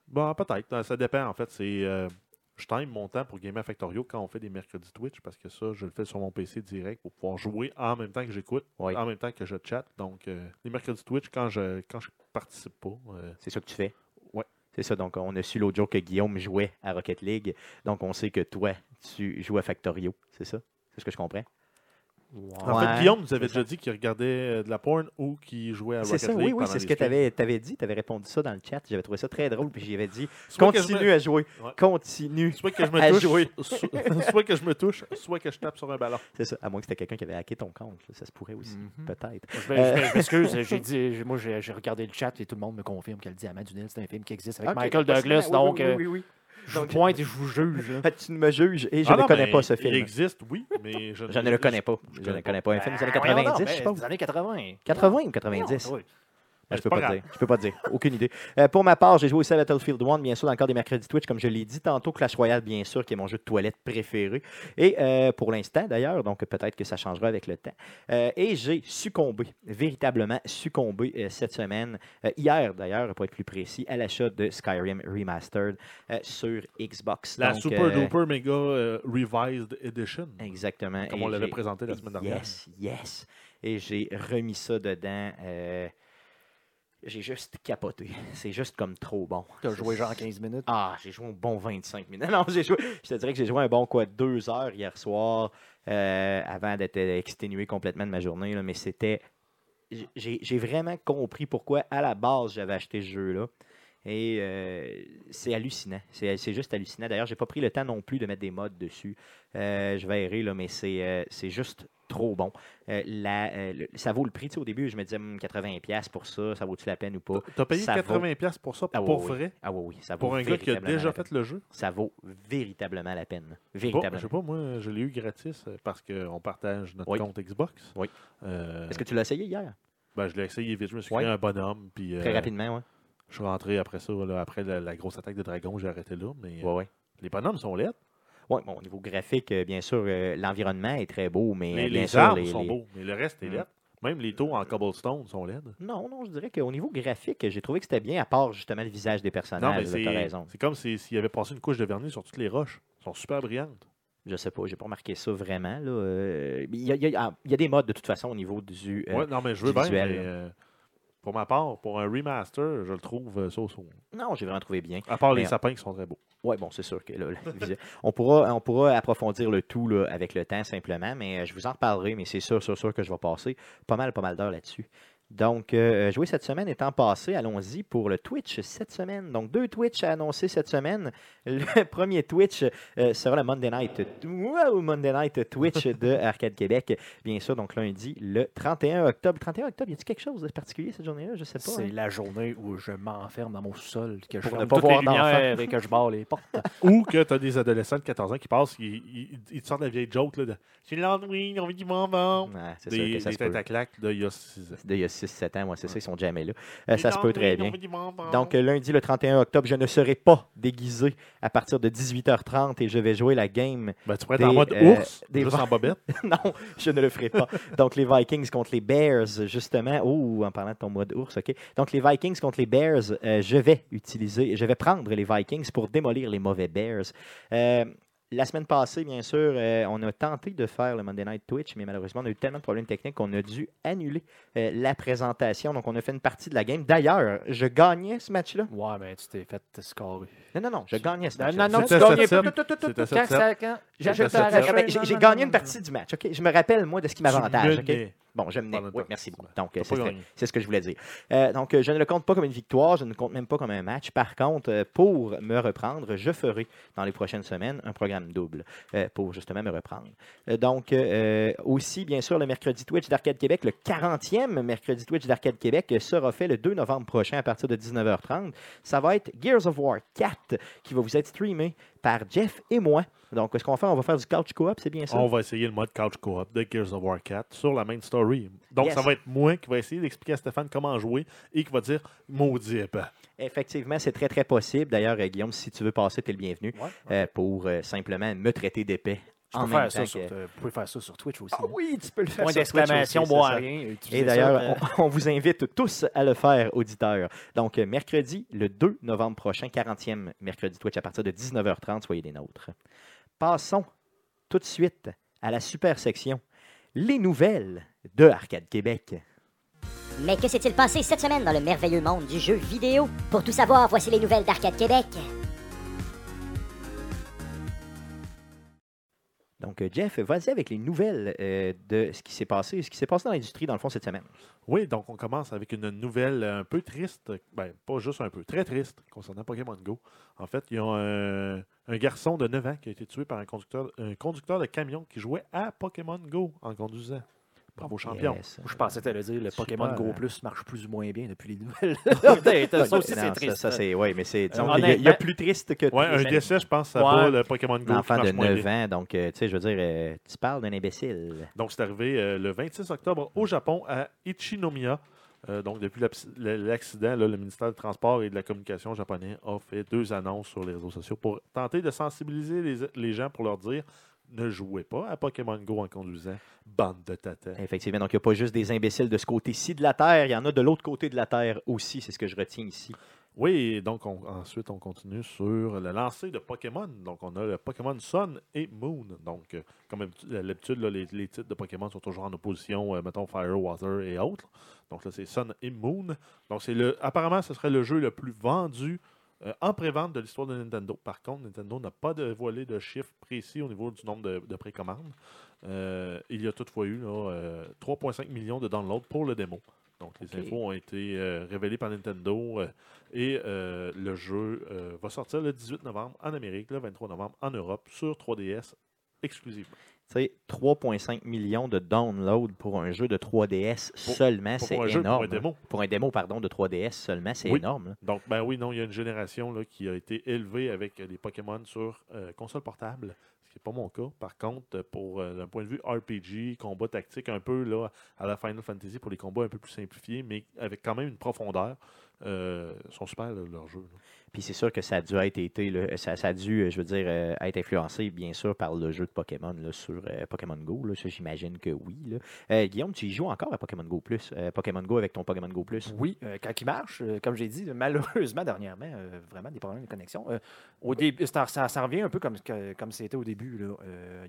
Bon, peut-être. Ça dépend, en fait. C'est. euh, je time mon temps pour Gamer Factorio quand on fait des mercredis Twitch parce que ça, je le fais sur mon PC direct pour pouvoir jouer en même temps que j'écoute, en même temps que je chatte. Donc, euh, les mercredis Twitch, quand je quand je participe pas, euh, C'est ça que tu fais? Ouais. C'est ça. Donc, on a su l'autre jour que Guillaume jouait à Rocket League. Donc, on sait que toi, tu joues à Factorio. C'est ça? C'est ce que je comprends? En fait, Guillaume nous avait déjà dit qu'il regardait euh, de la porn ou qu'il jouait à C'est Rocket ça, oui, League. oui, c'est ce que tu streams. avais, dit. Tu avais répondu ça dans le chat. J'avais trouvé ça très drôle. Puis j'avais dit continue me- à jouer. Ouais. Continue. Soit que je me à touche, jouer. *laughs* so- soit que je me touche, soit que je tape sur un ballon. C'est ça. À moins que c'était quelqu'un qui avait hacké ton compte. Ça se pourrait aussi. Mhm. Peut-être. Je vais- je m'excuse, *laughs* j'ai dit, moi j'ai regardé le chat et tout le monde me confirme que le Diamant du Nil, c'est un film qui existe avec Michael. Douglas, Oui, donc oui, euh, oui, oui, je vous Donc- pointe et je vous juge. là. *laughs* Ah, Tu me juges et je Ah ne non, connais mais pas ce Il film. existe, oui, mais je, Je ne le connais pas. Je ne connais connais pas. Un film des années Ah, voyons 90, donc, je pense. Des années 80. 80 ou 90? Oui. Ben, je c'est peux pas grave. dire. Je peux pas dire. Aucune idée. Euh, pour ma part, j'ai joué aussi à Battlefield 1, bien sûr, dans le cadre des mercredis Twitch, comme je l'ai dit tantôt, Clash Royale, bien sûr, qui est mon jeu de toilette préféré. Et euh, pour l'instant, d'ailleurs, donc peut-être que ça changera avec le temps. Euh, et j'ai succombé, véritablement succombé cette semaine, hier d'ailleurs, pour être plus précis, à l'achat de Skyrim Remastered sur Xbox. La Donc, Super Duper Mega Revised Edition. Exactement. Comme Et on l'avait présenté la semaine dernière. Yes, yes. Et j'ai remis ça dedans. J'ai juste capoté. C'est juste comme trop bon. Tu as joué genre 15 minutes? Ah, j'ai joué un bon 25 minutes. *laughs* Non, j'ai joué. Je te dirais que j'ai joué un bon quoi, deux heures hier soir euh, avant d'être exténué complètement de ma journée. là, mais c'était. J'ai vraiment compris pourquoi à la base j'avais acheté ce jeu-là. Et euh, c'est hallucinant. C'est juste hallucinant. D'ailleurs, j'ai pas pris le temps non plus de mettre des mods dessus. Euh, je vais errer, là, mais c'est c'est juste trop bon. Euh, la- euh, le- ça vaut le prix. Tu sais, au début, je me disais hum, 80$ pour ça, ça vaut-tu la peine ou pas? T'as payé Ça vaut- 80$ pour ça, Ah oui, pour oui. vrai? Ah oui, oui, ça vaut Pour un gars qui a véritablement déjà la peine. fait le jeu? Ça vaut véritablement la peine. Véritablement. je sais pas, moi, je l'ai eu gratis euh, parce qu'on partage notre Oui. compte Xbox. Oui. Euh, Est-ce que tu l'as essayé hier? ben, je l'ai essayé vite. Je me suis Ouais. créé un bonhomme. Puis, Très euh, rapidement, oui. Je suis rentré après ça, là, après la, la grosse attaque de dragon, j'ai arrêté là. Mais euh, Ouais, ouais. les bonhommes sont laids. Ouais, bon, au niveau graphique, euh, bien sûr, euh, l'environnement est très beau, mais Les, euh, bien les sûr, arbres les- sont beaux, mais le reste est Mm. laid. Même les taux en cobblestone sont laides. Non, non, je dirais qu'au niveau graphique, j'ai trouvé que c'était bien, à part justement le visage des Non, personnages. mais c'est t'as raison. c'est comme si- s'il y avait passé une couche de vernis sur toutes les roches. Elles sont super brillantes. Je sais pas, j'ai pas remarqué ça vraiment. là. Euh, Il y, a, il y a- ah, il y a des modes de toute façon au niveau du. euh, ouais, non, mais je veux bien. visuel, mais, euh, pour ma part, pour un remaster, je le trouve euh, so-so. Non, j'ai vraiment trouvé bien. À part les sapins qui sont très beaux. Oui, bon, c'est sûr que *laughs* on, pourra, on pourra approfondir le tout là, avec le temps simplement, mais euh, je vous en reparlerai, mais c'est sûr, sûr, sûr que je vais passer pas mal, pas mal d'heures là-dessus. Donc, euh, jouer cette semaine étant passé, allons-y pour le Twitch cette semaine. Donc, deux Twitch à annoncer cette semaine. *laughs* Le premier Twitch euh, sera le Monday Night, wow, Monday Night Twitch de *laughs* Arcade Québec, bien sûr, donc lundi, le 31 octobre. 31 octobre, y a-t-il quelque chose de particulier cette journée-là? Je sais pas. C'est hein. la journée où je m'enferme dans mon sol, que je ne pas voir d'enfants. lumières et que je barre les portes. *laughs* Ou que tu as des adolescents de 14 ans qui passent, ils, ils, ils te sortent la vieille joke là, de l'Halloween, on vit du bonbon. Ouais, c'est sûr Des, que ça des se peut. têtes à claque d'il y a 6 ans. D'il y a 6-7 ans. Moi, c'est ça, ils sont jamais là. Euh, ça se peut très bien. Donc, euh, lundi, le 31 octobre, je ne serai pas déguisé à partir de 18h30 et je vais jouer la game. Ben, tu pourrais être Des, en mode euh, ours, des juste en bobette. *laughs* non, je ne le ferai pas. Donc, les Vikings contre les Bears, justement. Oh, en parlant de ton mode ours, OK. Donc, les Vikings contre les Bears, euh, je vais utiliser, je vais prendre les Vikings pour démolir les mauvais Bears. Euh, la semaine passée, bien sûr, euh, on a tenté de faire le Monday Night Twitch, mais malheureusement, on a eu tellement de problèmes techniques qu'on a dû annuler euh, la présentation. Donc, on a fait une partie de la game. D'ailleurs, je gagnais ce match-là. Ouais, mais tu t'es fait scorer. Non, non, non, je gagnais ce Non, match-là. non, non, tu C'était gagnais 7-7. pas. Tout, tout, tout, tout, C'était tout, quand 7-7. Ça- quand- J'ai- gagné une partie du match. OK? Je me rappelle, moi, de ce qui m'avantage. OK? menais. Bon, je menais. Oui, merci beaucoup. Donc, c'est- ce que je voulais dire. Euh, donc, je ne le compte pas comme une victoire, je ne le compte même pas comme un match. Par contre, euh, pour me reprendre, je ferai dans les prochaines semaines un programme double euh, pour justement me reprendre. Donc, euh, aussi, bien sûr, le mercredi Twitch d'Arcade Québec, le 40e mercredi Twitch d'Arcade Québec sera fait le 2 novembre prochain à partir de 19h30. Ça va être Gears of War 4 qui va vous être streamé par Jeff et moi. Donc, ce qu'on va faire, on va faire du couch co-op, c'est bien ça? On va essayer le mode Couch Co-op de Gears of War 4 sur la main story. Donc, Yes. ça va être moi qui va essayer d'expliquer à Stéphane comment jouer et qui va dire maudit épais. Effectivement, c'est très, très possible. D'ailleurs, Guillaume, si tu veux passer, tu es le bienvenu Ouais, euh, pour euh, simplement me traiter d'épais. Tu en peux même faire ça sur- que- Vous pouvez faire ça sur Twitch aussi. Ah oui, tu peux le faire Point sur Twitch d'exclamation, bois rien. Et ça, d'ailleurs, euh, on, *laughs* on vous invite tous à le faire, auditeurs. Donc, euh, mercredi, le 2 novembre prochain, 40e mercredi Twitch, à partir de 19h30, soyez des nôtres. Passons tout de suite à la super section, les nouvelles de Arcade Québec. Mais que s'est-il passé cette semaine dans le merveilleux monde du jeu vidéo? Pour tout savoir, voici les nouvelles d'Arcade Québec. Donc, euh, Jeff, vas-y avec les nouvelles euh, de ce qui s'est passé, ce qui s'est passé dans l'industrie, dans le fond, cette semaine. Oui, donc on commence avec une nouvelle un peu triste, ben pas juste un peu, très triste concernant Pokémon Go. En fait, il y a un, un garçon de 9 ans qui a été tué par un conducteur, un conducteur de camion qui jouait à Pokémon Go en conduisant. Bravo champion. Yes. Je pensais que le dire, le Pokémon. Go Plus marche plus ou moins bien depuis les nouvelles. *laughs* ça aussi, c'est triste. ça, c'est, ouais, mais c'est, Euh, il y a- y, plus triste que Ouais, un décès, je pense, ça Ouais. le Pokémon Go. Un enfant de marche moins 9 bien. ans, donc, euh, tu sais, je veux dire, euh, tu parles d'un imbécile. Donc, c'est arrivé euh, le 26 octobre au Japon, à Ichinomiya. Euh, donc, depuis l'accident, le ministère des Transports et de la Communication japonais a fait deux annonces sur les réseaux sociaux pour tenter de sensibiliser les, les gens pour leur dire ne jouez pas à Pokémon Go en conduisant. Bande de tata. Effectivement, donc il n'y a pas juste des imbéciles de ce côté-ci de la Terre, il y en a de l'autre côté de la Terre aussi, c'est ce que je retiens ici. Oui, donc on- ensuite on continue sur le lancer de Pokémon. Donc on a le Pokémon Sun et Moon. Donc, euh, comme à l'habitude, les titres de Pokémon sont toujours en opposition, euh, mettons Fire, Water et autres. Donc là, c'est Sun et Moon. Donc c'est le. Apparemment, ce serait le jeu le plus vendu euh, en pré-vente de l'histoire de Nintendo. Par contre, Nintendo n'a pas dévoilé de chiffres précis au niveau du nombre de, de précommandes. Euh, il y a toutefois eu là, euh, 3,5 millions de downloads pour le démo. Donc les infos ont été révélées par Nintendo et le jeu va sortir le 18 novembre en Amérique, le 23 novembre en Europe sur 3DS exclusivement. Tu sais, 3,5 millions de downloads pour un jeu de 3DS seulement, c'est jeu, pour énorme. un démo. Pour un démo, pardon, de 3DS seulement, c'est Oui. énorme. là. Donc, ben oui, non, il y a une génération là, qui a été élevée avec les Pokémon sur euh, console portable, ce qui n'est pas mon cas. Par contre, pour euh, d'un point de vue RPG, combat tactique, un peu là, à la Final Fantasy pour les combats un peu plus simplifiés, mais avec quand même une profondeur, euh, sont super là, leurs jeux. là. Puis c'est sûr que ça a dû être été, là, ça, ça a dû, euh, je veux dire, euh, être influencé, bien sûr, par le jeu de Pokémon là, sur euh, Pokémon Go. Là, j'imagine que oui. là. Euh, Guillaume, tu y joues encore à Pokémon Go Plus. Pokémon Go avec ton Pokémon Go Plus? Oui, quand il marche, comme j'ai dit, malheureusement, *laughs* dernièrement, vraiment des problèmes de connexion. Au début, ça, ça, revient un peu comme, comme c'était au début. Là.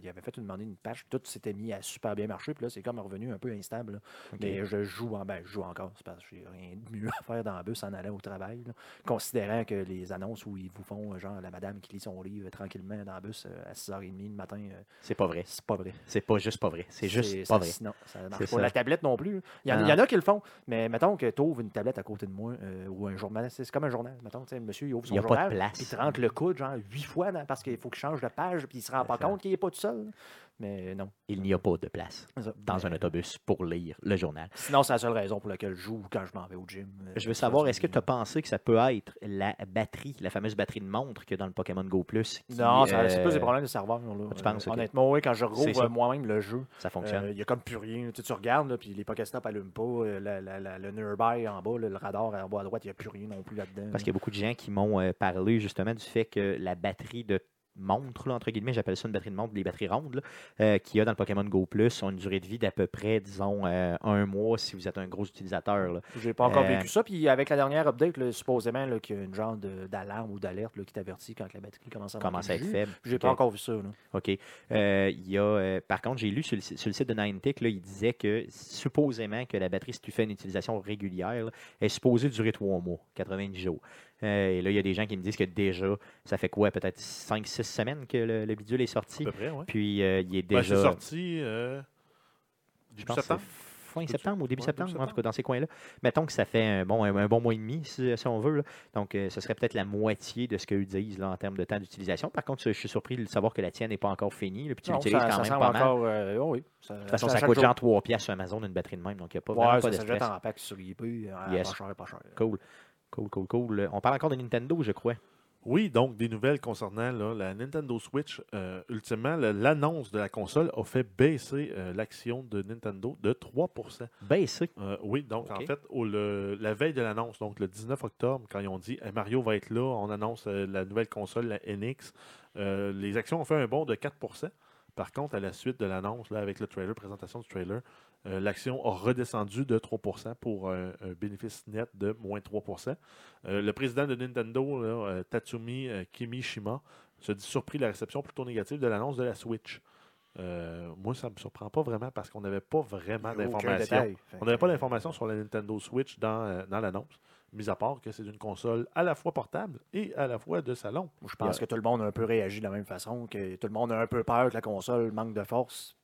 Il avait fait une demandé une page, tout s'était mis à super bien marcher, puis là, c'est comme revenu un peu instable. Mais je joue en ben, je joue encore, c'est parce que j'ai rien de mieux à faire dans le bus en allant au travail. Considérant que les annonces où ils vous font, euh, genre, la madame qui lit son livre tranquillement dans le bus euh, à 6h30 le matin, euh, C'est pas vrai. c'est pas vrai. C'est pas juste pas vrai. C'est juste pas vrai. Non, ça marche C'est pas. ça. La tablette non plus. Il y, en, il y en a qui le font, mais mettons que tu ouvres une tablette à côté de moi euh, ou un journal. C'est comme un journal. Mettons, le monsieur, il ouvre Il son y a pas de journal. place. puis Il te rentre le coude, genre, huit fois parce qu'il faut qu'il change de page, puis il se rend pas compte qu'il n'est pas tout seul. Mais non. Il n'y a pas de place dans un autobus pour lire le journal. Sinon, c'est la seule raison pour laquelle je joue quand je m'en vais au gym. Euh, Je veux savoir, est-ce que tu as pensé que ça peut être la batterie, la fameuse batterie de montre qu'il y a dans le Pokémon Go Plus? qui, Non, ça- c'est euh, plus des problèmes de serveur. Là. tu penses, Euh. Honnêtement, oui, quand je rouvre moi-même le jeu, Ça fonctionne. euh, il n'y a comme plus rien. Tu, tu regardes, là, puis les Pokéstops n'allument pas. euh, la- la- la- le nearby en bas, là, le radar en bas à droite, il n'y a plus rien non plus là-dedans. Parce qu'il y a beaucoup de gens qui m'ont euh, parlé justement du fait que la batterie de montre, là, entre guillemets, j'appelle ça une batterie de montre, les batteries rondes, euh, qu'il y a dans le Pokémon Go Plus ont une durée de vie d'à peu près, disons, euh, un mois si vous êtes un gros utilisateur. J'ai pas encore Euh, vécu ça. Puis avec la dernière update, là, supposément qu'il y a une genre d'alarme ou d'alerte qui t'avertit quand la batterie commence à commence à être faible. J'ai Ok. pas encore vu ça. là. OK. Euh, il y a, par contre, j'ai lu sur le, si- sur le site de Niantic, là, il disait que supposément que la batterie, si tu fais une utilisation régulière, est supposée durer trois mois, 90 jours. Euh, et là, il y a des gens qui me disent que déjà, ça fait quoi, peut-être 5-6 semaines que le, le bidule est À sorti. peu près, oui. Puis euh, il est Ben, déjà. c'est sorti euh, je début pense que c'est septembre. fin septembre ou début Ouais, septembre, début en tout cas dans ces coins-là. Mettons que ça fait un bon, un, un bon mois et demi, si, si on veut. là. Donc, euh, ce serait peut-être la moitié de ce qu'eux disent là, en termes de temps d'utilisation. Par contre, je suis surpris de savoir que la tienne n'est pas encore finie. là, puis tu l'utilises ça, quand ça même pas mal. encore. euh, oh oui. Ça, De toute façon, à ça coûte genre 3 piastres sur Amazon une batterie de même, donc il n'y a pas vraiment Ouais, pas ça de jette stress. en pack sur eBay. Yes. Pas cher, pas cher. Cool. Cool, cool, cool. On parle encore de Nintendo, je crois. Oui, donc des nouvelles concernant là, la Nintendo Switch. Euh, ultimement, l'annonce de la console a fait baisser euh, l'action de Nintendo de 3% Baissé. Euh, oui, donc en fait, au- le- la veille de l'annonce, donc le 19 octobre, quand ils ont dit Mario va être là, on annonce euh, la nouvelle console, la NX, euh, les actions ont fait un bond de 4% Par contre, à la suite de l'annonce, avec le trailer, présentation du trailer, euh, l'action a redescendu de 3% pour un, un bénéfice net de moins 3% Euh, Le président de Nintendo, là, euh, Tatsumi euh, Kimishima, se dit surpris de la réception plutôt négative de l'annonce de la Switch. Euh, moi, ça ne me surprend pas vraiment parce qu'on n'avait pas vraiment d'informations. On n'avait pas d'informations sur la Nintendo Switch dans, euh, dans l'annonce, mis à part que c'est une console à la fois portable et à la fois de salon. Je pense que tout le monde a un peu réagi de la même façon, que tout le monde a un peu peur que la console manque de force.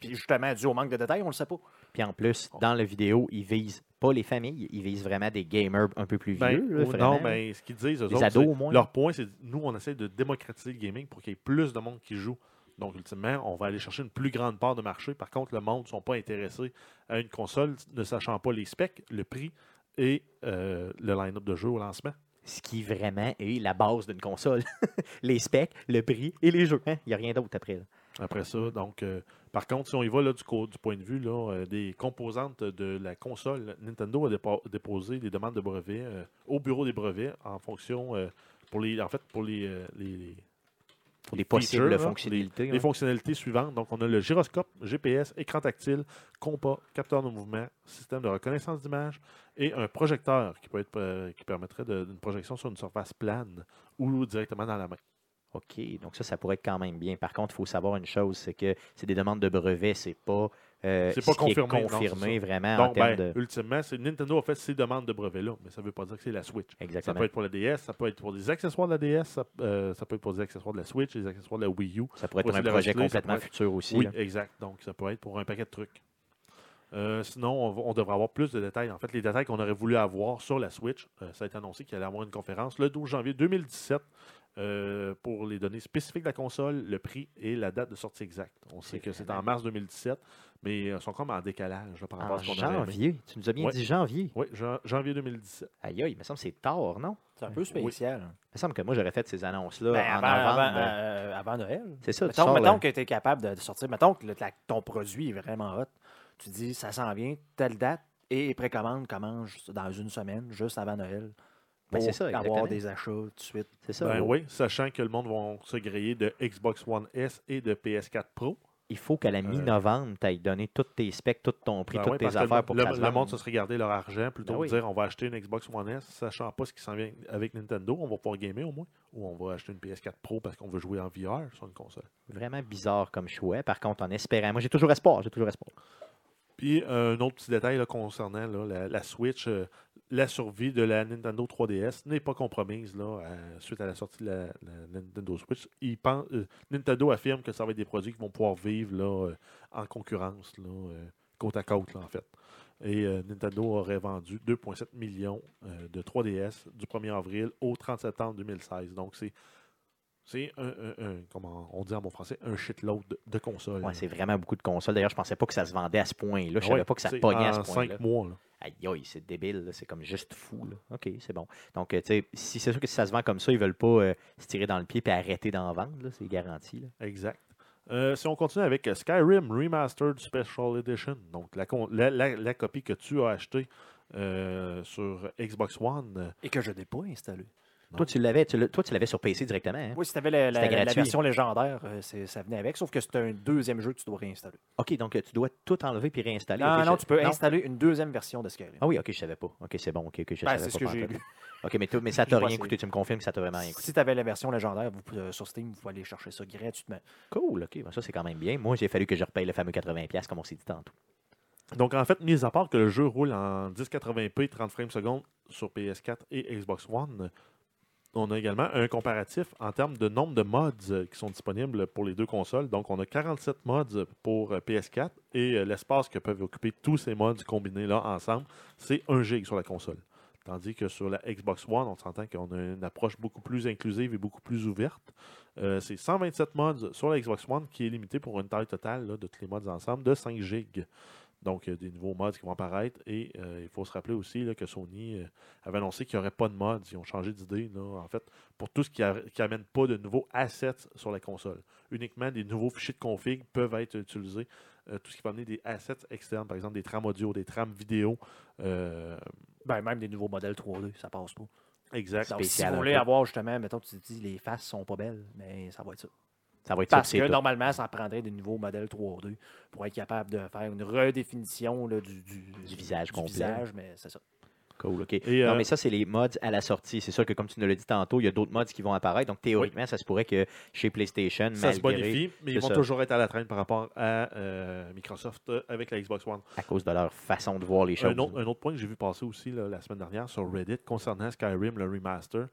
Puis justement, dû au manque de détails, on le sait pas. Puis en plus, dans la vidéo, ils visent pas les familles, ils visent vraiment des gamers un peu plus Ben, vieux. là, oh, vraiment. non, ben, ce qu'ils disent, eux Des autres, ados, c'est- au moins. leur point, c'est nous, on essaie de démocratiser le gaming pour qu'il y ait plus de monde qui joue. Donc, ultimement, on va aller chercher une plus grande part de marché. Par contre, le monde ne sont pas intéressés à une console ne sachant pas les specs, le prix et euh, le line-up de jeu au lancement. Ce qui vraiment est la base d'une console. *laughs* les specs, le prix et les jeux. hein? Il n'y a rien d'autre après. là. Après ça, donc, euh, par contre, si on y va là, du, du point de vue là, euh, des composantes de la console, Nintendo a dépo- déposé des demandes de brevets euh, au bureau des brevets en fonction, pour les, en fait, pour les, les- possibles features, fonctionnalités. les hein. fonctionnalités suivantes. Donc, on a le gyroscope, GPS, écran tactile, compas, capteur de mouvement, système de reconnaissance d'image et un projecteur qui peut être euh, qui permettrait de- d'une projection sur une surface plane ou directement dans la main. OK, donc ça, ça pourrait être quand même bien. Par contre, il faut savoir une chose, c'est que c'est des demandes de brevets, c'est pas, euh, C'est pas ce qui est confirmé, non, confirmé c'est vraiment en Donc, termes ben, de... ultimement, c'est Nintendo a fait ces demandes de brevets-là, mais ça ne veut pas dire que c'est la Switch. Ça Exactement. peut être pour la DS, ça peut être pour des accessoires de la DS, ça, euh, ça peut être pour des accessoires de la Switch, des accessoires de la Wii U. Ça pourrait être Aussi un projet ça complètement être- futur aussi. Oui, là. exact. Donc, ça peut être pour un paquet de trucs. Euh, sinon, on, devrait avoir plus de détails. En fait, les détails qu'on aurait voulu avoir sur la Switch, euh, ça a été annoncé qu'il allait avoir une conférence le 12 janvier 2017 euh, pour les données spécifiques de la console, le prix et la date de sortie exacte. On sait que c'est en mars 2017, mais ils sont comme en décalage là, par rapport En à ce qu'on janvier, tu nous as bien Ouais. dit janvier. Oui, jan- janvier 2017. Aïe, aïe, il me semble que c'est tard, non? C'est un peu spécial. Il me semble que moi, j'aurais fait ces annonces-là Ben, en avant, novembre. avant, euh, avant Noël. c'est ça, tu Mettons, sors, mettons là. que tu es capable de, de sortir. Mettons que le- la- ton produit est vraiment hot. Tu dis, ça s'en vient, telle date, et précommande commence dans une semaine, juste avant Noël. Ben, Pour c'est ça, avoir exactement. des achats tout de suite. C'est ça. Ben oui, sachant que le monde va se griller de Xbox One S et de PS4 Pro. Il faut qu'à la mi-novembre, tu ailles donné tous tes specs, tout ton prix, Ben toutes oui, tes affaires pour le, que le monde se serait gardé leur argent plutôt Ben que oui. de dire on va acheter une Xbox One S, sachant pas ce qui s'en vient avec Nintendo, on va pouvoir gamer au moins, ou on va acheter une PS4 Pro parce qu'on veut jouer en VR sur une console. Vraiment bizarre comme choix. Par contre, en espérant, moi j'ai toujours espoir, j'ai toujours espoir. Puis euh, un autre petit détail là, concernant là, la, la Switch, euh, la survie de la Nintendo 3DS n'est pas compromise là, à- suite à la sortie de la, la Nintendo Switch. Ils pensent- euh, Nintendo affirme que ça va être des produits qui vont pouvoir vivre là, euh, en concurrence, là, euh, côte à côte là, en fait. Et Nintendo aurait vendu 2,7 millions de 3DS du 1er avril au 30 septembre 2016. Donc c'est C'est un, un- un- comment on dit en bon français, un shitload de, de consoles. Ouais, c'est vraiment beaucoup de consoles. D'ailleurs, je pensais pas que ça se vendait à ce point-là. Je Ah savais ouais, pas que ça pognait à ce en point-là. cinq mois. là. Aïe, aïe, c'est débile. là. C'est comme juste fou. là. OK, c'est bon. Donc, euh, tu sais, si c'est sûr que si ça se vend comme ça, ils veulent pas euh, se tirer dans le pied et arrêter d'en vendre. là. C'est garanti. là. Exact. Euh, si on continue avec Skyrim Remastered Special Edition, donc la, con- la, la- la copie que tu as achetée euh, sur Xbox One, Et que je n'ai pas installé. Toi, tu l'avais toi, tu l'avais sur PC directement. hein? Oui, si tu avais la, version légendaire, euh, ça venait avec, sauf que c'est un deuxième jeu que tu dois réinstaller. OK, donc euh, tu dois tout enlever puis réinstaller. Non, OK, non, je- tu peux installer une deuxième version de Skyrim. Ah oui, OK, je savais pas. OK, c'est bon. OK, je Ben, savais c'est ce pas que j'ai lu. OK, mais, mais *laughs* ça t'a pas rien coûté. Tu me confirmes que ça t'a vraiment rien coûté. Si tu avais la version légendaire vous, euh, sur Steam, vous pouvez aller chercher ça gratuitement. Cool, OK. ben ça, c'est quand même bien. Moi, j'ai fallu que je repaye le fameux 80$, comme on s'est dit tantôt. Donc, en fait, mis à part que le jeu roule en 1080p 30 frames secondes sur PS4 et Xbox One, on a également un comparatif en termes de nombre de mods euh, qui sont disponibles pour les deux consoles. Donc, on a 47 mods pour euh, PS4 et euh, l'espace que peuvent occuper tous ces mods combinés là ensemble, c'est 1 gig sur la console. Tandis que sur la Xbox One, on s'entend qu'on a une approche beaucoup plus inclusive et beaucoup plus ouverte. C'est 127 mods sur la Xbox One qui est limité pour une taille totale de tous les mods ensemble de 5 gigs. Donc, il y a des nouveaux mods qui vont apparaître. Et euh, il faut se rappeler aussi là, que Sony euh, avait annoncé qu'il n'y aurait pas de mods. Ils ont changé d'idée, là, en fait, pour tout ce qui n'amène pas de nouveaux assets sur la console. Uniquement des nouveaux fichiers de config peuvent être utilisés. Euh, tout ce qui va amener des assets externes, par exemple des trames audio, des trames vidéo. euh, Ben, même des nouveaux modèles 3D, ça passe pas. exact. Donc, si vous voulez avoir justement, mettons, tu te dis les faces sont pas belles, mais ça va être ça. Ça va être Parce que tout. normalement, ça prendrait des nouveaux modèles 3D pour être capable de faire une redéfinition là, du, du, Du visage complet. visage, mais c'est ça. Cool, OK. Et, non, euh, mais ça, c'est les mods à la sortie. C'est sûr que, comme tu nous l'as dit tantôt, il y a d'autres mods qui vont apparaître. Donc, théoriquement, ça se pourrait que chez PlayStation, ça se bonifie, mais ils vont ça. toujours être à la traîne par rapport à euh, Microsoft euh, avec la Xbox One. à cause de leur façon de voir les choses. Un autre, un autre point que j'ai vu passer aussi là, la semaine dernière sur Reddit concernant Skyrim, le remaster,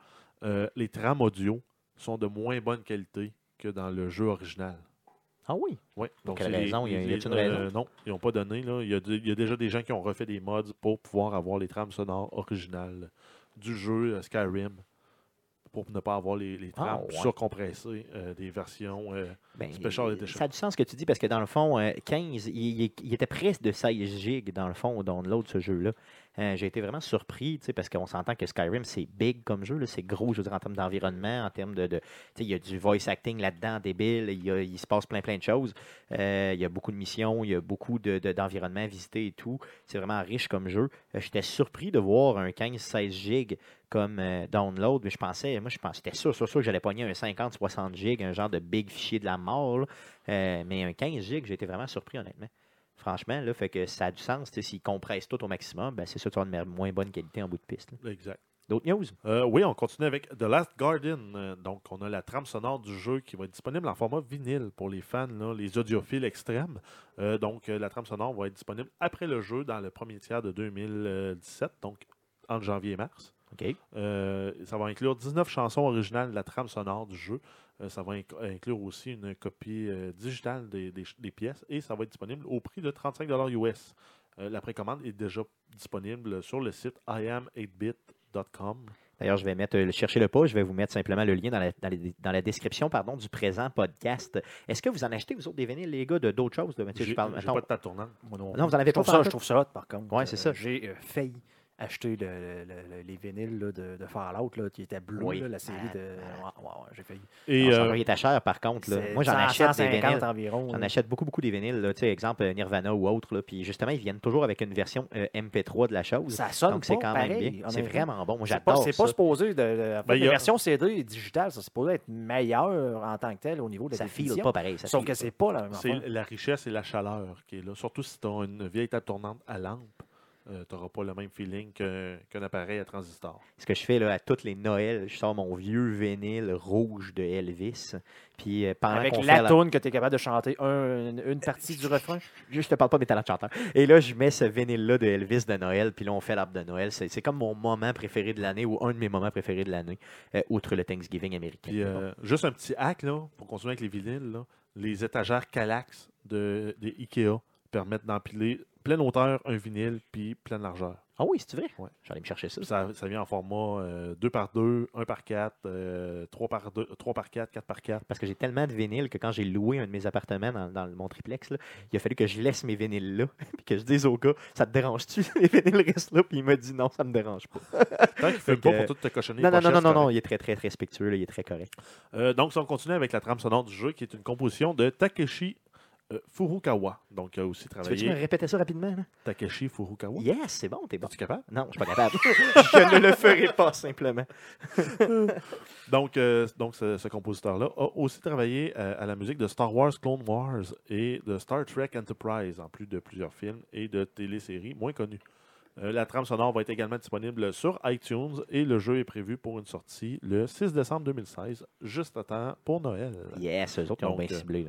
euh, les trames audio sont de moins bonne qualité que dans le jeu original. Ah oui? Oui. Pour quelle raison? Y a- y a-t-il une raison? non, ils n'ont pas donné. Là. Il, y a, de- il y a déjà des gens qui ont refait des mods pour pouvoir avoir les trames sonores originales du jeu euh, Skyrim pour ne pas avoir les, les trames Ah, ouais. surcompressées euh, des versions. euh, Ben. Ça a du sens ce que tu dis parce que dans le fond, euh, 15, il, il- il était presque de 16 gigs dans le fond au download ce jeu-là. Euh, J'ai été vraiment surpris parce qu'on s'entend que Skyrim c'est big comme jeu, c'est gros, je veux dire, en termes d'environnement, en termes de. il y a du voice acting là-dedans, débile, il, y a- il se passe plein plein de choses. Euh, il y a beaucoup de missions, il y a beaucoup de- de- d'environnements à visiter et tout. C'est vraiment riche comme jeu. Euh, J'étais surpris de voir un 15-16 gigs comme euh, download, mais je pensais, moi je pensais, j'étais sûr, sûr, sûr que j'allais pogner un 50-60 gigs, un genre de big fichier de la mort. là. Euh, mais un 15 gigs, j'ai été vraiment surpris honnêtement. Franchement, là, fait que ça a du sens. S'ils compressent tout au maximum, ben, c'est sûr que tu vas avoir une moins bonne qualité en bout de piste. là. exact. D'autres news? Euh, oui, on continue avec The Last Guardian. Euh, donc, on a la trame sonore du jeu qui va être disponible en format vinyle pour les fans, là, les audiophiles extrêmes. Euh, donc, la trame sonore va être disponible après le jeu dans le premier tiers de 2017, donc entre janvier et mars. OK. Euh, ça va inclure 19 chansons originales de la trame sonore du jeu. Euh, ça va inc- inclure aussi une copie euh, digitale des, des ch- des pièces et ça va être disponible au prix de 35 US. Euh, la précommande est déjà disponible sur le site iam8bit.com. D'ailleurs, je vais mettre, euh, chercher le pas, je vais vous mettre simplement le lien dans la, dans les- dans la description pardon, du présent podcast. Est-ce que vous en achetez, vous autres, des vinyles, les gars, de d'autres choses? De, J'ai je parle, pas de table tournante. Moi non, Non, vous en avez je trouve pas ça? Je trouve ça hot, par contre. Ouais, c'est ça. J'ai euh, failli acheter le- le- le- les vinyles là, de, de Fallout là, qui était bleu, Oui. la série de. Ah. Ouais, ouais, ouais, j'ai failli. Et Non, ça euh, cher, par contre. là. Moi, j'en 100, achète des 150 vinyles. environ. J'en achète beaucoup, beaucoup des vinyles. là. Tu sais, exemple, euh, Nirvana ou autre. là. Puis justement, ils viennent toujours avec une version euh, MP3 de la chose. Ça sonne Donc, c'est quand même bien. C'est vraiment bon. Moi, C'est pas, j'adore c'est pas supposé de. de- en fait, Ben, a- versions CD digitales, ça c'est supposé être meilleur en tant que tel au niveau de la Ça file pas pareil. Ça Sauf que c'est pas la même c'est la richesse et la chaleur qui est là. Surtout si tu as une vieille table tournante à lampe, tu n'auras pas le même feeling qu'un appareil à transistor. Ce que je fais là, à toutes les Noëls, je sors mon vieux vinyle rouge de Elvis. Puis euh, pendant Avec qu'on fait la la- tune que tu es capable de chanter un- une, une partie du refrain. *laughs* Je te parle pas de mes talents de chanteur. Et là, je mets ce vinyle-là de Elvis de Noël, puis là, on fait l'arbre de Noël. C'est c'est comme mon moment préféré de l'année, ou un de mes moments préférés de l'année, euh, outre le Thanksgiving américain. Puis euh, juste un petit hack là, pour continuer avec les vinyles. là. Les étagères Calax de, des Ikea permettent d'empiler pleine hauteur un vinyle puis pleine largeur. Ah oui, c'est vrai? Ouais. J'allais me chercher ça. Ça, ça vient en format 2 par 2, 1 par 4, 3 par 2, 3 par 4, 4 par 4. Parce que j'ai tellement de vinyles que quand j'ai loué un de mes appartements dans, dans mon triplex, là, il a fallu que je laisse mes vinyles là. *laughs* Puis que je dise au gars, ça te dérange-tu? *laughs* Les vinyles restent là. Puis il m'a dit non, ça me dérange pas. *laughs* Tant qu'il ne pas pour tout te cochonner. non, non, non, non, non, non, il est très, très, très respectueux. là, il est très correct. Euh, donc, si on continue avec la trame sonore du jeu, qui est une composition de Takeshi euh, Furukawa. Donc, il a aussi Tu veux-tu me travaillé répéter ça rapidement? là? Takeshi Furukawa. Yes, c'est bon, t'es bon. Es-tu capable? Non, je suis pas capable. *laughs* je ne le ferai pas simplement. *laughs* Donc, euh, donc ce, ce compositeur-là a aussi travaillé euh, à la musique de Star Wars Clone Wars et de Star Trek Enterprise, en plus de plusieurs films et de téléséries moins connues. Euh, la trame sonore va être également disponible sur iTunes et le jeu est prévu pour une sortie le 6 décembre 2016, juste à temps pour Noël. Yes, eux autres, ont bien euh, ciblé.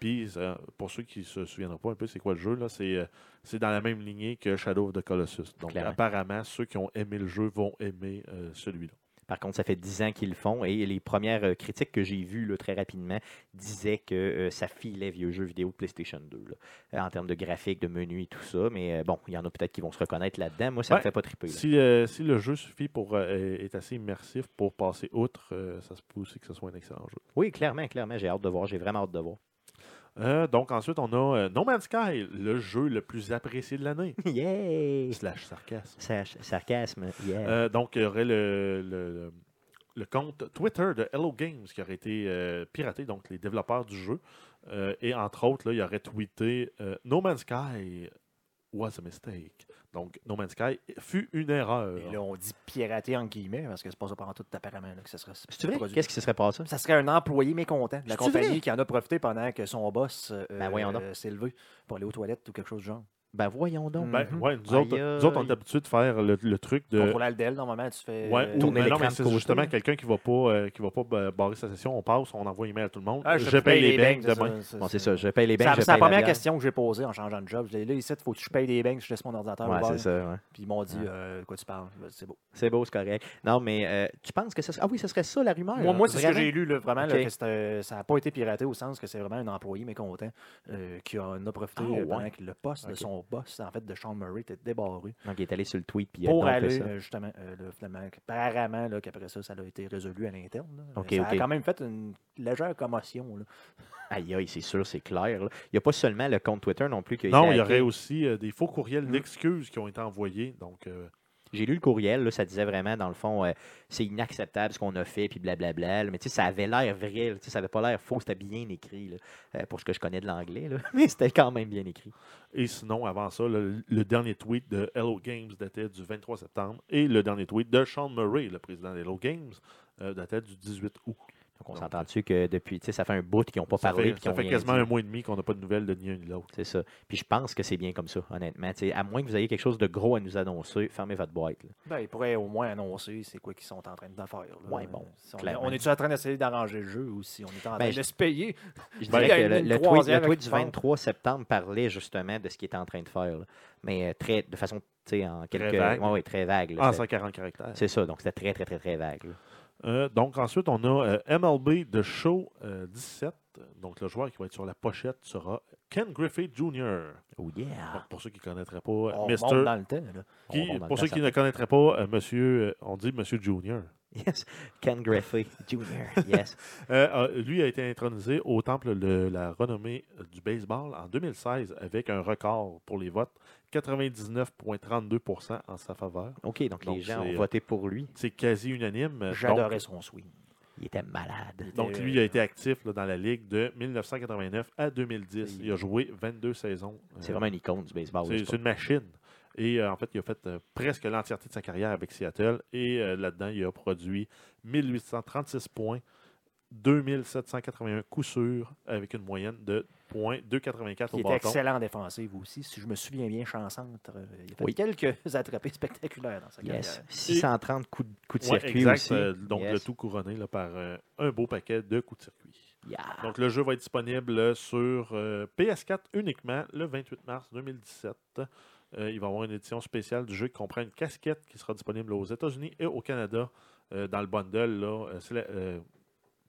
Puis, euh, pour ceux qui ne se souviendront pas un peu, c'est quoi le jeu, là, c'est, c'est dans la même lignée que Shadow of the Colossus. Donc, Clairement. apparemment, ceux qui ont aimé le jeu vont aimer euh, celui-là. Par contre, ça fait 10 ans qu'ils le font et les premières euh, critiques que j'ai vues là, très rapidement disaient que euh, ça filait vieux jeux vidéo de PlayStation 2 là, euh, en termes de graphique, de menu et tout ça. Mais euh, bon, il y en a peut-être qui vont se reconnaître là-dedans. Moi, ça me Ouais. fait pas triper. Si, euh, si le jeu suffit pour est assez immersif pour passer outre, ça se peut aussi que ce soit un excellent jeu. Oui, clairement, clairement, j'ai hâte de voir. J'ai vraiment hâte de voir. Euh, donc ensuite, on a euh, No Man's Sky, le jeu le plus apprécié de l'année. *laughs* Yay! Slash sarcasme. Sar- sarcasme, yeah. Euh, donc, il y aurait le, le- le- compte Twitter de Hello Games qui aurait été piraté, donc les développeurs du jeu. Et entre autres, là, il aurait tweeté No Man's Sky was a mistake. Donc, No Man's Sky fut une erreur. Et là, on dit pirater en guillemets, parce que c'est pas ça par tout apparemment là, que ça serait C'est vrai? produit. Qu'est-ce qui se serait passé? Ça serait un employé mécontent de la compagnie qui en a profité pendant que son boss euh, Ben, euh, s'est levé pour aller aux toilettes ou quelque chose du genre. Ben voyons donc. Ben, Mhm. ouais, nous, autres, nous autres, on est habitués de faire le, le truc de. Contrôle Del, normalement, tu fais. Ouais, euh, ou- tourner mais non, mais c'est justement quelqu'un qui va pas, euh, qui va pas ba- barrer sa session. On passe, on envoie un email à tout le monde. ah, je, paye les c'est demain. Bon, c'est ça. Je paye les C'est banques, la- je c'est la paye la première question que j'ai posée en changeant de job. Je disais, là, ici, il faut que je paye des banques, je laisse mon ordinateur Ouais, c'est ça. ouais. Puis ils m'ont dit, Ouais. euh, quoi tu parles? C'est beau. C'est beau, c'est correct. Non, mais euh, tu penses que ça serait... Ah oui, ce serait ça la rumeur? Moi, moi c'est ce que j'ai lu, vraiment, que ça n'a pas été piraté au sens que c'est vraiment un employé mécontent qui en a profité Ah, pendant que le poste de son boss, en fait, de Sean Murray, était débarré. Donc, il est allé sur le tweet puis il a Pour aller, ça. euh, justement, euh, là, finalement, apparemment, là, qu'après ça, ça a été résolu à l'interne. là. Ok, ça a quand même fait une légère commotion. Là. *laughs* Aïe, aïe, c'est sûr, c'est clair. là. Il n'y a pas seulement le compte Twitter non plus qui a Non, été il y aurait aussi euh, des faux courriels Mm. d'excuses qui ont été envoyés. Donc, euh, J'ai lu le courriel, là, ça disait vraiment, dans le fond, euh, c'est inacceptable ce qu'on a fait, puis blablabla. Mais tu sais, ça avait l'air vrai, tu sais, ça avait pas l'air faux, c'était bien écrit, euh, pour ce que je connais de l'anglais, *laughs* mais c'était quand même bien écrit. et sinon, avant ça, le, le dernier tweet de Hello Games datait du 23 septembre et le dernier tweet de Sean Murray, le président d'Hello Games, euh, datait du 18 août. Donc, on Donc, s'entend dessus que depuis, tu sais, ça fait un bout qu'ils n'ont pas ça parlé. fait, puis ça fait quasiment dit. un mois et demi qu'on n'a pas de nouvelles de ni un ni l'autre. C'est ça. Puis je pense que c'est bien comme ça, honnêtement. Tu sais, à moins que vous ayez quelque chose de gros à nous annoncer, fermez votre boîte. là. Ben, ils pourraient au moins annoncer c'est quoi qu'ils sont en train de faire. Ouais, bon, Si on, est- est-tu en train d'essayer d'arranger le jeu ou si on est en train Ben, de je- se payer? Je *laughs* dirais que le, tweet, le du fort. 23 septembre parlait justement de ce qu'il était en train de faire. là. Mais euh, très, de façon, tu sais, en quelques... vague. Ouais, ouais, très vague. là. En C'était- 140 caractères. C'est ça, donc c'était très, très, très, très vague. Euh, donc ensuite, on a euh, MLB The Show euh, 17. Donc le joueur qui va être sur la pochette sera Ken Griffey Jr. Oh yeah! Donc, pour ceux qui ne connaîtraient pas, On euh, Mister- dans le temps. Là. qui- On remonte dans pour le ceux temps, qui ne connaîtraient pas, euh, Monsieur, euh, on dit Monsieur Junior. *laughs* Yes, Ken Griffey Jr. Yes. *laughs* Euh, euh, lui a été intronisé au temple de la renommée euh, du baseball en 2016 avec un record pour les votes, 99,32 en sa faveur. OK, donc, Donc, les gens ont euh, voté pour lui. C'est quasi unanime. Euh, J'adorais son swing. Il était malade. donc, lui il a été actif là, dans la ligue de 1989 à 2010. Il- a joué 22 saisons. C'est Euh, vraiment une icône du baseball. C'est une machine. Et euh, en fait, il a fait euh, presque l'entièreté de sa carrière avec Seattle. Et euh, là-dedans, il a produit 1836 points, 2781 coups sûrs, avec une moyenne de points 2,84 Qui au était bâton. excellent en défensive aussi. Si je me souviens bien, chancentre. euh, il a fait Oui. quelques *laughs* attrapés spectaculaires dans sa Yes. carrière. 630 coups de, coups de Ouais, circuit exact. aussi. euh, donc, Yes. le tout couronné là, par euh, un beau paquet de coups de circuit. Yeah. Donc, le jeu va être disponible sur euh, PS4 uniquement le 28 mars 2017. Euh, il va y avoir une édition spéciale du jeu qui comprend une casquette qui sera disponible aux États-Unis et au Canada euh, dans le bundle là, euh, c'est la- euh,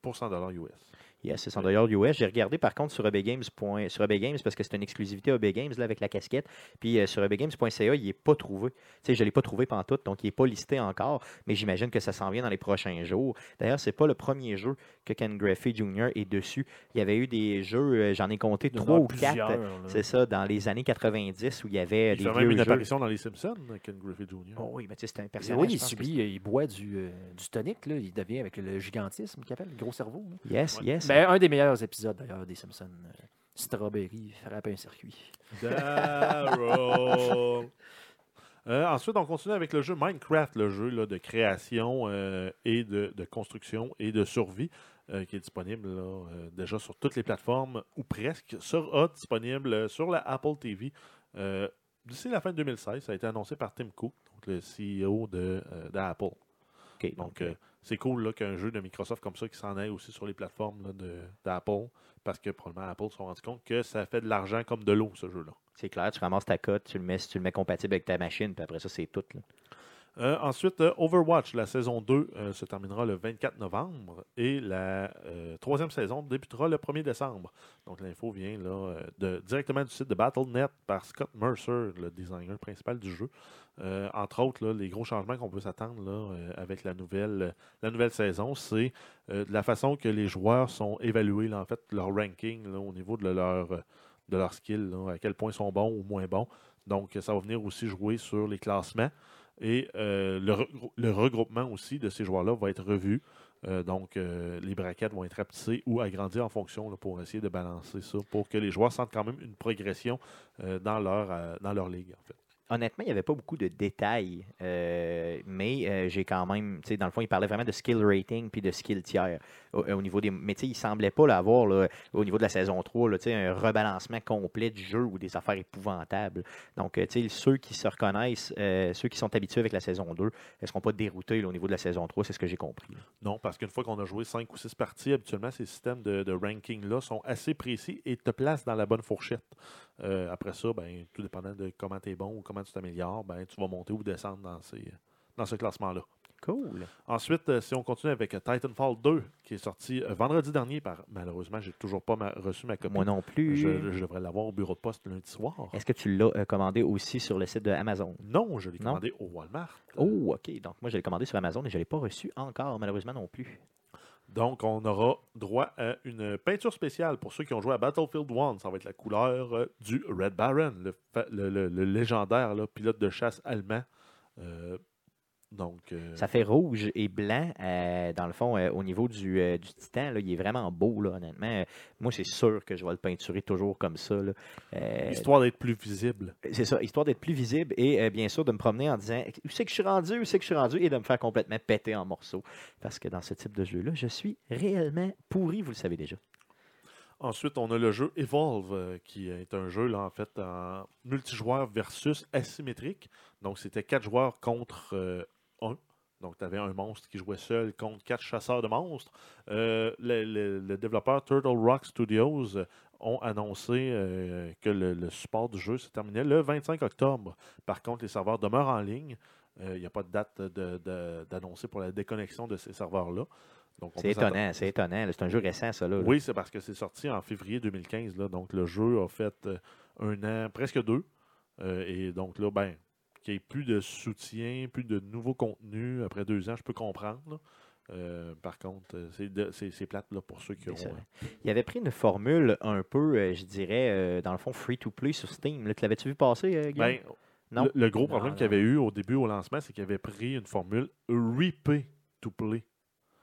pour 100 US. Yes, c'est 100 US. J'ai regardé par contre sur EB Games, point- sur EB Games parce que c'est une exclusivité EB Games là, avec la casquette. Puis euh, sur ebgames.ca, il n'est pas trouvé. Tu sais, je ne l'ai pas trouvé pantoute, donc il n'est pas listé encore. Mais j'imagine que ça s'en vient dans les prochains jours. D'ailleurs, c'est pas le premier jeu que Ken Griffey Jr. est dessus. Il y avait eu des jeux, euh, j'en ai compté trois ou quatre. C'est ça, dans les années 90 où il y avait Il des fait même une jeux. apparition dans Les Simpsons, Ken Griffey Jr. Oh oui, mais tu sais, c'est un personnage. oui, il subit, il boit du, euh, du tonic, là. il devient avec le gigantisme qu'il appelle, le gros cerveau. là. Yes, Ouais. yes. Ben, un des meilleurs épisodes d'ailleurs des Simpsons. euh, Strawberry frappe un circuit. Daryl. *laughs* Euh, ensuite, on continue avec le jeu Minecraft, le jeu là, de création euh, et de, de construction et de survie, euh, qui est disponible là, euh, déjà sur toutes les plateformes, ou presque, sera disponible euh, sur la Apple TV euh, d'ici la fin de 2016. Ça a été annoncé par Tim Cook, donc le CEO de, euh, d'Apple. OK, Donc, euh, c'est cool qu'un jeu de Microsoft comme ça qui s'en aille aussi sur les plateformes d'Apple, parce que probablement Apple se sont rendu compte que ça fait de l'argent comme de l'eau, ce jeu-là. c'est clair, tu ramasses ta cote, tu le mets, tu le mets compatible avec ta machine, puis après ça, c'est tout. Euh, ensuite, euh, Overwatch, la saison 2 euh, se terminera le 24 novembre et la troisième saison débutera le 1er décembre. Donc l'info vient là, directement du site de Battle.net par Scott Mercer, le designer principal du jeu. Entre autres, les gros changements qu'on peut s'attendre avec la nouvelle, la nouvelle saison, c'est de la façon que les joueurs sont évalués, en fait, leur ranking au niveau de leur, de leur skill, à quel point ils sont bons ou moins bons. Donc, ça va venir aussi jouer sur les classements. Et euh, le, regrou- le regroupement aussi de ces joueurs-là va être revu. Euh, donc, euh, les braquettes vont être rapetissées ou agrandies en fonction pour essayer de balancer ça, pour que les joueurs sentent quand même une progression dans, leur, dans leur ligue. En fait. Honnêtement, il n'y avait pas beaucoup de détails, euh, mais euh, j'ai quand même, tu dans le fond, il parlait vraiment de skill rating puis de skill tiers au, au niveau des. Mais tu sais, il semblait pas l'avoir au niveau de la saison 3, là, tu sais, un rebalancement complet du jeu ou des affaires épouvantables. Donc, euh, tu sais, ceux qui se reconnaissent, euh, ceux qui sont habitués avec la saison 2, ne seront pas déroutés au niveau de la saison 3, c'est ce que j'ai compris. Non, parce qu'une fois qu'on a joué 5 ou 6 parties, habituellement, ces systèmes de, de ranking-là sont assez précis et te placent dans la bonne fourchette. Euh, après ça, ben, tout dépendant de comment tu es bon ou comment tu t'améliores, ben, tu vas monter ou descendre dans, ces, dans ce classement-là. Cool. Ensuite, euh, si on continue avec euh, Titanfall 2, qui est sorti euh, vendredi dernier, par malheureusement, j'ai toujours pas ma- reçu ma copie. Moi non plus. Je, je devrais l'avoir au bureau de poste lundi soir. Est-ce que tu l'as commandé aussi sur le site de Amazon? Non, je l'ai commandé au Walmart. Oh, OK. Donc, moi, je l'ai commandé sur Amazon et je ne l'ai pas reçu encore, malheureusement non plus. Donc, on aura droit à une peinture spéciale pour ceux qui ont joué à Battlefield 1. Ça va être la couleur euh, du Red Baron, le, légendaire pilote de chasse allemand. Euh, donc, euh, Ça fait rouge et blanc, euh, dans le fond, euh, au niveau du, du titan. Là, il est vraiment beau, là, honnêtement. Moi, c'est sûr que je vais le peinturer toujours comme ça. là. Histoire d'être plus visible. c'est ça, histoire d'être plus visible et bien sûr de me promener en disant où c'est que je suis rendu, où c'est que je suis rendu et de me faire complètement péter en morceaux. Parce que dans ce type de jeu-là, je suis réellement pourri, vous le savez déjà. Ensuite, on a le jeu Evolve, qui est un jeu là, en fait en multijoueur versus asymétrique. Donc, c'était quatre joueurs contre. Donc, tu avais un monstre qui jouait seul contre quatre chasseurs de monstres. Euh, le, le- le développeur Turtle Rock Studios ont annoncé euh, que le, le support du jeu se terminait le 25 octobre. Par contre, les serveurs demeurent en ligne. Euh, Il n'y a pas de date d'annoncer pour la déconnexion de ces serveurs-là. C'est étonnant, c'est étonnant. C'est un jeu récent, ça. Là, oui, c'est parce que c'est sorti en février 2015. Là, donc, le jeu a fait euh, un an, presque deux. Euh, et donc, là, ben, qu'il n'y ait plus de soutien, plus de nouveaux contenus après deux ans, je peux comprendre. là. Euh, par contre, euh, c'est plate là, pour ceux qui ont. Euh, Il avait pris une formule un peu, euh, je dirais, euh, dans le fond, free-to-play sur Steam. Tu l'avais-tu vu passer, Guillaume? ben, non? Le, le gros problème qu'il y avait eu au début, au lancement, c'est qu'il avait pris une formule repay to play.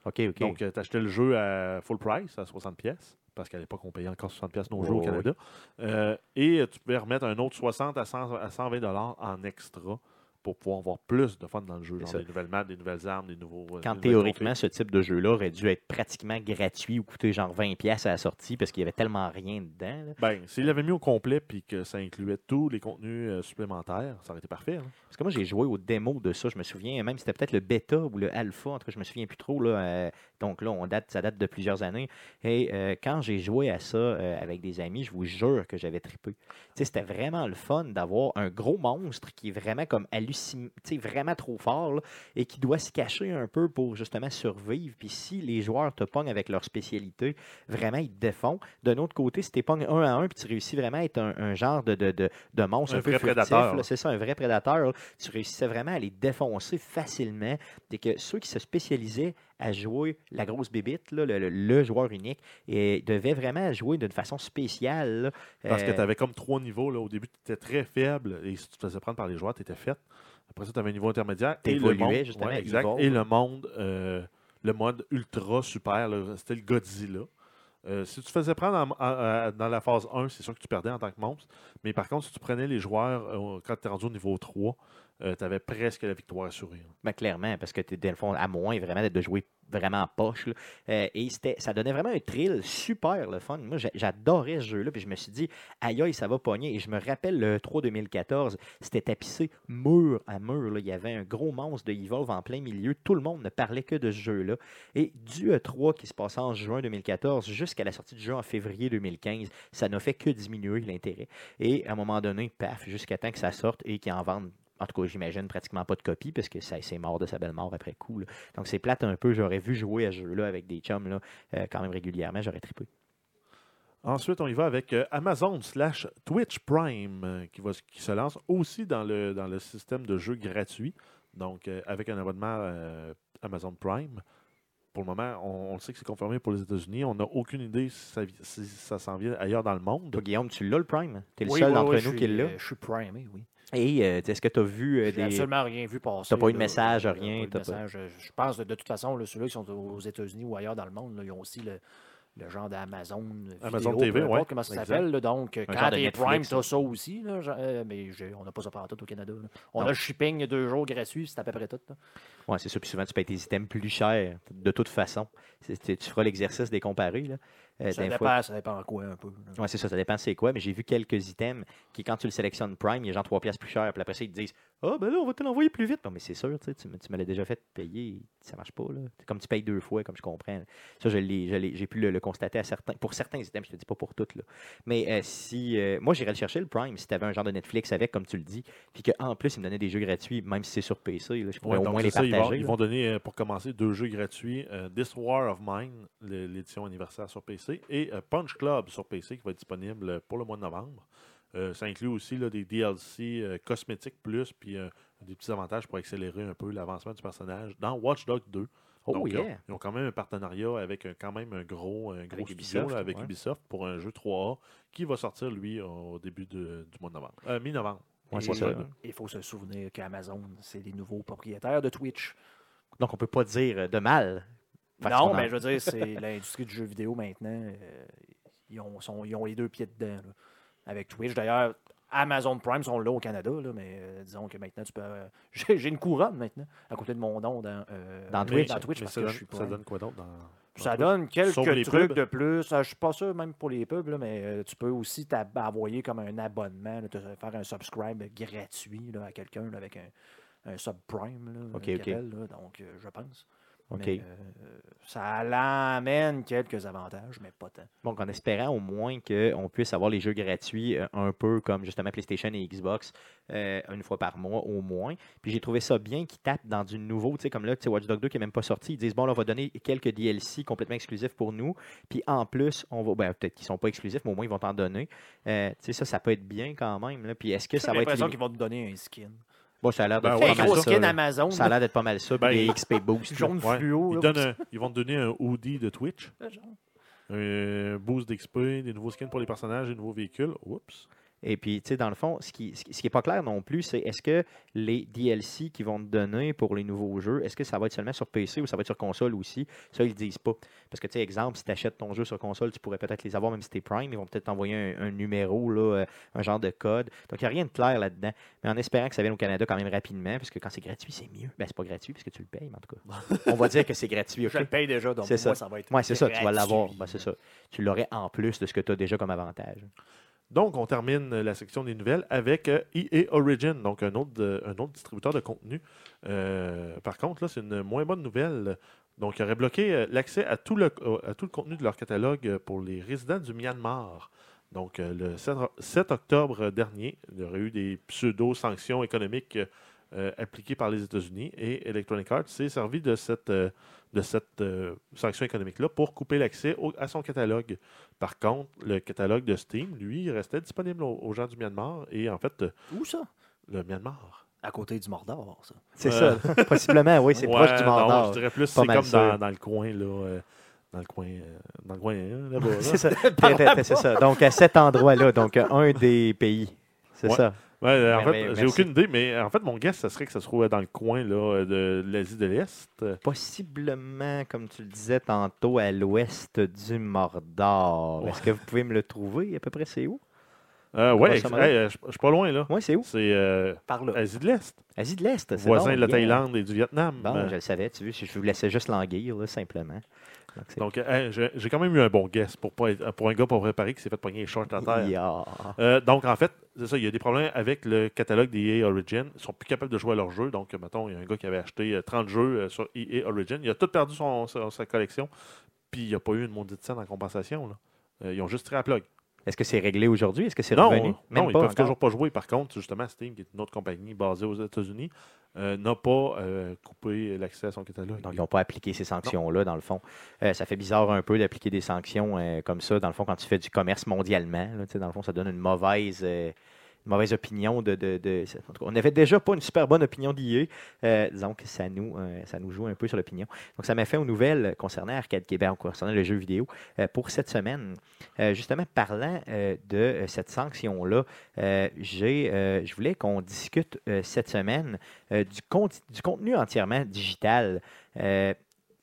OK, OK. Donc, tu achetais le jeu à full price, à 60 pièces, parce qu'à l'époque, on payait encore 60 pièces nos Oh, jeux au oui. Canada. Euh, et tu pouvais remettre un autre 60 à, 100 à 120 dollars en extra pour pouvoir avoir plus de fun dans le jeu. Genre des nouvelles maps, des nouvelles armes, des nouveaux. euh, Quand des théoriquement, ce type de jeu-là aurait dû être pratiquement gratuit ou coûter genre 20$ pièces à la sortie parce qu'il y avait tellement rien dedans. là. Ben, s'il l'avait mis au complet puis que ça incluait tous les contenus euh, supplémentaires, ça aurait été parfait. hein. Parce que moi, j'ai joué au démo de ça, je me souviens, même si c'était peut-être le bêta ou le alpha, en tout cas, je me souviens plus trop. Là, euh, Donc là, on date, ça date de plusieurs années. Et euh, quand j'ai joué à ça euh, avec des amis, je vous jure que j'avais trippé. C'était vraiment le fun d'avoir un gros monstre qui est vraiment comme sais, vraiment trop fort là, et qui doit se cacher un peu pour justement survivre. Puis si les joueurs te pognent avec leur spécialité, vraiment, ils te défont. D'un autre côté, si tu pognes un à un puis tu réussis vraiment à être un, un genre de, de, de, de monstre Un un, peu prédateur, c'est ça, un vrai prédateur, là, tu réussissais vraiment à les défoncer facilement. Et que ceux qui se spécialisaient à jouer la grosse bébite, là, le, le- le joueur unique, et devaient vraiment jouer d'une façon spéciale. là. Parce que Euh, tu avais comme trois niveaux. Là. Au début, tu étais très faible et si tu te faisais prendre par les joueurs, tu étais fait. Après ça, tu avais un niveau intermédiaire. Justement, ouais, exact. Et le monde, euh, le mode ultra super, c'était le Godzilla. Euh, si tu te faisais prendre en- en- en- dans la phase 1, c'est sûr que tu perdais en tant que monstre. Mais par contre, si tu prenais les joueurs euh, quand tu es rendu au niveau 3, tu avais presque la victoire là. Ben, clairement, parce que tu dans le fond, à moins vraiment de jouer vraiment en poche. Euh, et ça donnait vraiment un thrill super le fun. Moi, j'a- j'adorais ce jeu-là. Puis je me suis dit, aïe aïe, ça va pogner. Et je me rappelle le 3 2014, c'était tapissé mur à mur. là. Il y avait un gros monstre de Evolve en plein milieu. Tout le monde ne parlait que de ce jeu-là. Et du E3 qui se passait en juin 2014 jusqu'à la sortie du jeu en février 2015, ça n'a fait que diminuer l'intérêt. Et à un moment donné, paf, jusqu'à temps que ça sorte et qu'ils en vendent. En tout cas, j'imagine pratiquement pas de copies parce que ça c'est mort de sa belle mort après coup. là. Donc c'est plate un peu. J'aurais vu jouer à ce jeu-là avec des chums là, euh, quand même régulièrement. J'aurais trippé. Ensuite, on y va avec euh, Amazon slash Twitch Prime euh, qui, va, qui se lance aussi dans le, dans le système de jeu gratuit. Donc, euh, avec un abonnement euh, Amazon Prime. Pour le moment, on, on le sait que c'est confirmé pour les États-Unis. On n'a aucune idée si ça, vi- si ça s'en vient ailleurs dans le monde. Toi, Guillaume, tu l'as le Prime? Tu es le Oui, seul oui, d'entre oui, nous qui l'a? Je suis primé, oui. Et euh, est-ce que tu as vu euh, J'ai des. absolument rien vu passer. T'as pas eu de message, Euh, rien, pas eu de t'as pas- message. Je pense, de toute façon, là, ceux-là qui sont aux États-Unis ou ailleurs dans le monde, là, ils ont aussi le, le genre d'Amazon Amazon vidéo, TV, ouais, comment ça s'appelle. Donc, Un quand de t'es Prime, t'as ça aussi. Là, genre, euh, mais j'ai- on n'a pas ça partout au Canada. là. On Non. a le shipping deux jours gratuit, c'est à peu près tout. Ouais, c'est ça. Puis souvent, tu payes tes items plus cher, de toute façon. C'est- Tu tu feras l'exercice des comparés. Là. Euh, ça, dépend, fois- ça dépend quoi un peu. Ouais, c'est ça, ça dépend c'est quoi, mais j'ai vu quelques items qui, quand tu le sélectionnes Prime, il y a genre 3 pièces plus cher, puis après ça, ils te disent Ah, ben là, on va te l'envoyer plus vite. Non, mais c'est sûr, tu sais, tu me, l'as déjà fait payer, ça marche pas, là. Comme tu payes deux fois, comme je comprends. Ça, je j'ai pu le, le constater à certains, pour certains items, je te dis pas pour toutes, là. Mais euh, si, euh, moi, j'irais le chercher, le Prime, si tu avais un genre de Netflix avec, comme tu le dis, puis qu'en plus, il me donnait des jeux gratuits, même si c'est sur PC, là, je pourrais Ouais, au moins les ça, ils, partager. vont, ils vont donner, euh, pour commencer, deux jeux gratuits. euh, This War of Mine, l'édition anniversaire sur PC, et Punch Club sur PC qui va être disponible pour le mois de novembre. Euh, ça inclut aussi là, des DLC euh, cosmétiques plus, puis euh, des petits avantages pour accélérer un peu l'avancement du personnage dans Watch Dogs 2. Oh, Donc, ils, ont, yeah! ils ont quand même un partenariat avec un- quand même un gros, un gros Avec studio Ubisoft, là, avec ouais. Ubisoft pour un jeu 3A qui va sortir, lui, au début de- du mois de novembre. Euh, Mi-novembre. Il faut se souvenir qu'Amazon, c'est les nouveaux propriétaires de Twitch. Donc, on peut pas dire de mal. Non, en- mais je veux dire, c'est *laughs* l'industrie du jeu vidéo maintenant. euh, ils, ont, sont- ils ont les deux pieds dedans là, avec Twitch. D'ailleurs, Amazon Prime sont là au Canada, là, mais euh, disons que maintenant, tu peux. euh, *laughs* j'ai j'ai une couronne maintenant à côté de mon nom dans, euh, Dans Twitch. Dans Twitch mais parce ça, que donne, je suis ça Prime. donne quoi d'autre dans, Ça donne quelques trucs pubs? de plus. Ah, Je suis pas sûr même pour les pubs, là, mais euh, tu peux aussi t'ab- envoyer comme un abonnement, là, te faire un subscribe gratuit là, à quelqu'un là, avec un, un subprime. Là, Ok, donc, euh, je pense. OK. Mais, euh, ça l'amène quelques avantages, mais pas tant. Donc, en espérant au moins qu'on puisse avoir les jeux gratuits euh, un peu comme justement PlayStation et Xbox euh, une fois par mois au moins. Puis j'ai trouvé ça bien qu'ils tapent dans du nouveau, tu sais, comme là, tu sais, Watch Dogs 2 qui n'est même pas sorti. Ils disent, bon, là, on va donner quelques DLC complètement exclusifs pour nous. Puis en plus, on va, ben, peut-être qu'ils ne sont pas exclusifs, mais au moins, ils vont t'en donner. Tu sais, ça, ça peut être bien quand même. Là. Puis est-ce que ça J'ai va être. l'impression limité- qu'ils vont te donner un skin. Bon, ça a l'air Ben d'être ouais, un pas mal ça. Amazon. Ça a l'air d'être pas mal ça. Puis Ben, des XP *laughs* Boost. là. jaune Ouais. fluo. Ils, là, donnent un- ils vont te donner un hoodie de Twitch, un boost d'XP, des nouveaux skins pour les personnages, des nouveaux véhicules. Oups. Et puis, tu sais, dans le fond, ce qui qui- ce qui pas clair non plus, c'est est-ce que les DLC qu'ils vont te donner pour les nouveaux jeux, est-ce que ça va être seulement sur PC ou ça va être sur console aussi? Ça, ils le disent pas. Parce que, tu sais, exemple, si tu achètes ton jeu sur console, tu pourrais peut-être les avoir même si t'es Prime. Ils vont peut-être t'envoyer un, un numéro, là, euh, un genre de code. Donc, il n'y a rien de clair là-dedans. Mais en espérant que ça vienne au Canada quand même rapidement, parce que quand c'est gratuit, c'est mieux. Ben, c'est pas gratuit parce que tu le payes, mais en tout cas. *laughs* On va dire que c'est gratuit, Je le paye déjà, donc moi, ça. ça va être. Oui, c'est ça, tu vas l'avoir. Ben, c'est ça. Tu l'aurais en plus de ce que tu as déjà comme avantage. Donc, on termine la section des nouvelles avec euh, EA Origin, donc un autre, un autre distributeur de contenu. Euh, par contre, là, c'est une moins bonne nouvelle Donc, ils auraient bloqué euh, l'accès à, tout le- à tout le contenu de leur catalogue pour les résidents du Myanmar. Donc, le 7, o- 7 octobre dernier, il y aurait eu des pseudo-sanctions économiques euh, appliquées par les États-Unis et Electronic Arts s'est servi de cette, euh, de cette euh, sanction économique-là pour couper l'accès au- à son catalogue. Par contre, le catalogue de Steam, lui, restait disponible aux, aux gens du Myanmar et en fait, Où ça? le Myanmar. À côté du Mordor, ça. C'est Euh, ça. *laughs* Possiblement, oui, c'est Ouais, proche du non, Mordor. je dirais plus, c'est comme dans, dans le coin, là. euh, dans le coin, euh, dans le coin hein, là-bas. là. C'est ça. Donc, à cet endroit-là, donc un des pays. C'est Ouais. ça. Ouais, en fait, j'ai aucune idée, mais en fait, mon guess, ça serait que ça se trouvait dans le coin là, de l'Asie de l'Est. Possiblement, comme tu le disais tantôt, à l'ouest du Mordor. Ouais. Est-ce que vous pouvez me le trouver? À peu près, c'est où? Euh, modo. hey, euh, je suis pas loin, là. Oui, c'est où? C'est euh, Par là. Asie de l'Est, Asie de l'Est. c'est voisin bon, de la. Thaïlande et du Vietnam. Bon, Euh, je le savais, tu veux, je je vous laissais juste languir, là, simplement. Donc, euh, hey, j'ai quand même eu un bon guess pour, pas être- pour un gars pas préparé qui s'est fait pogner les shorts à terre. Euh, donc, en fait, c'est ça, il y a des problèmes avec le catalogue des EA Origin. Ils sont plus capables de jouer à leurs jeux. Donc, euh, mettons, il y a un gars qui avait acheté euh, 30 jeux euh, sur EA Origin. Il a tout perdu son, sa, sa collection. Puis, il n'y a pas eu une maudite scène en compensation. là. Euh, ils ont juste tiré à plug. Est-ce que c'est réglé aujourd'hui? Est-ce que c'est Non, revenu? non, Même ils pas peuvent encore? toujours pas jouer. Par contre, justement, Steam, qui est une autre compagnie basée aux États-Unis, euh, n'a pas euh, coupé l'accès à son catalogue. Donc, ils n'ont pas appliqué ces sanctions-là, dans le fond. Euh, ça fait bizarre un peu d'appliquer des sanctions comme ça, dans le fond, quand tu fais du commerce mondialement. là, dans le fond, ça donne une mauvaise, mauvaise opinion de. en tout cas, on n'avait déjà pas une super bonne opinion d'IA. Euh, disons que ça nous, euh, ça nous joue un peu sur l'opinion. Donc, ça m'a fait aux nouvelles concernant Arcade Québec, concernant le jeu vidéo, euh, pour cette semaine. Euh, justement, parlant de cette sanction-là, je voulais qu'on discute cette semaine du, contenu entièrement digital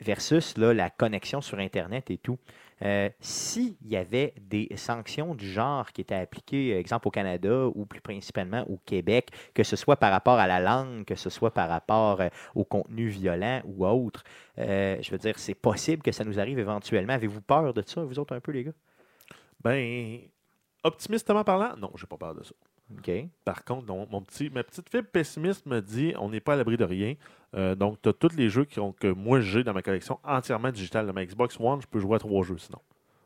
versus la connexion sur Internet et tout. Euh, S'il y avait des sanctions du genre qui étaient appliquées, exemple au Canada ou plus principalement au Québec, que ce soit par rapport à la langue, que ce soit par rapport euh, au contenu violent ou autre, euh, je veux dire, c'est possible que ça nous arrive éventuellement. Avez-vous peur de ça, vous autres, un peu, les gars? Ben, optimistement parlant, non, j'ai pas peur de ça. Par contre, ma petite fibre pessimiste me dit on n'est pas à l'abri de rien. Euh, donc, tu as tous les jeux qui ont, que moi j'ai dans ma collection entièrement digital. Dans ma Xbox One, je peux jouer à trois jeux sinon.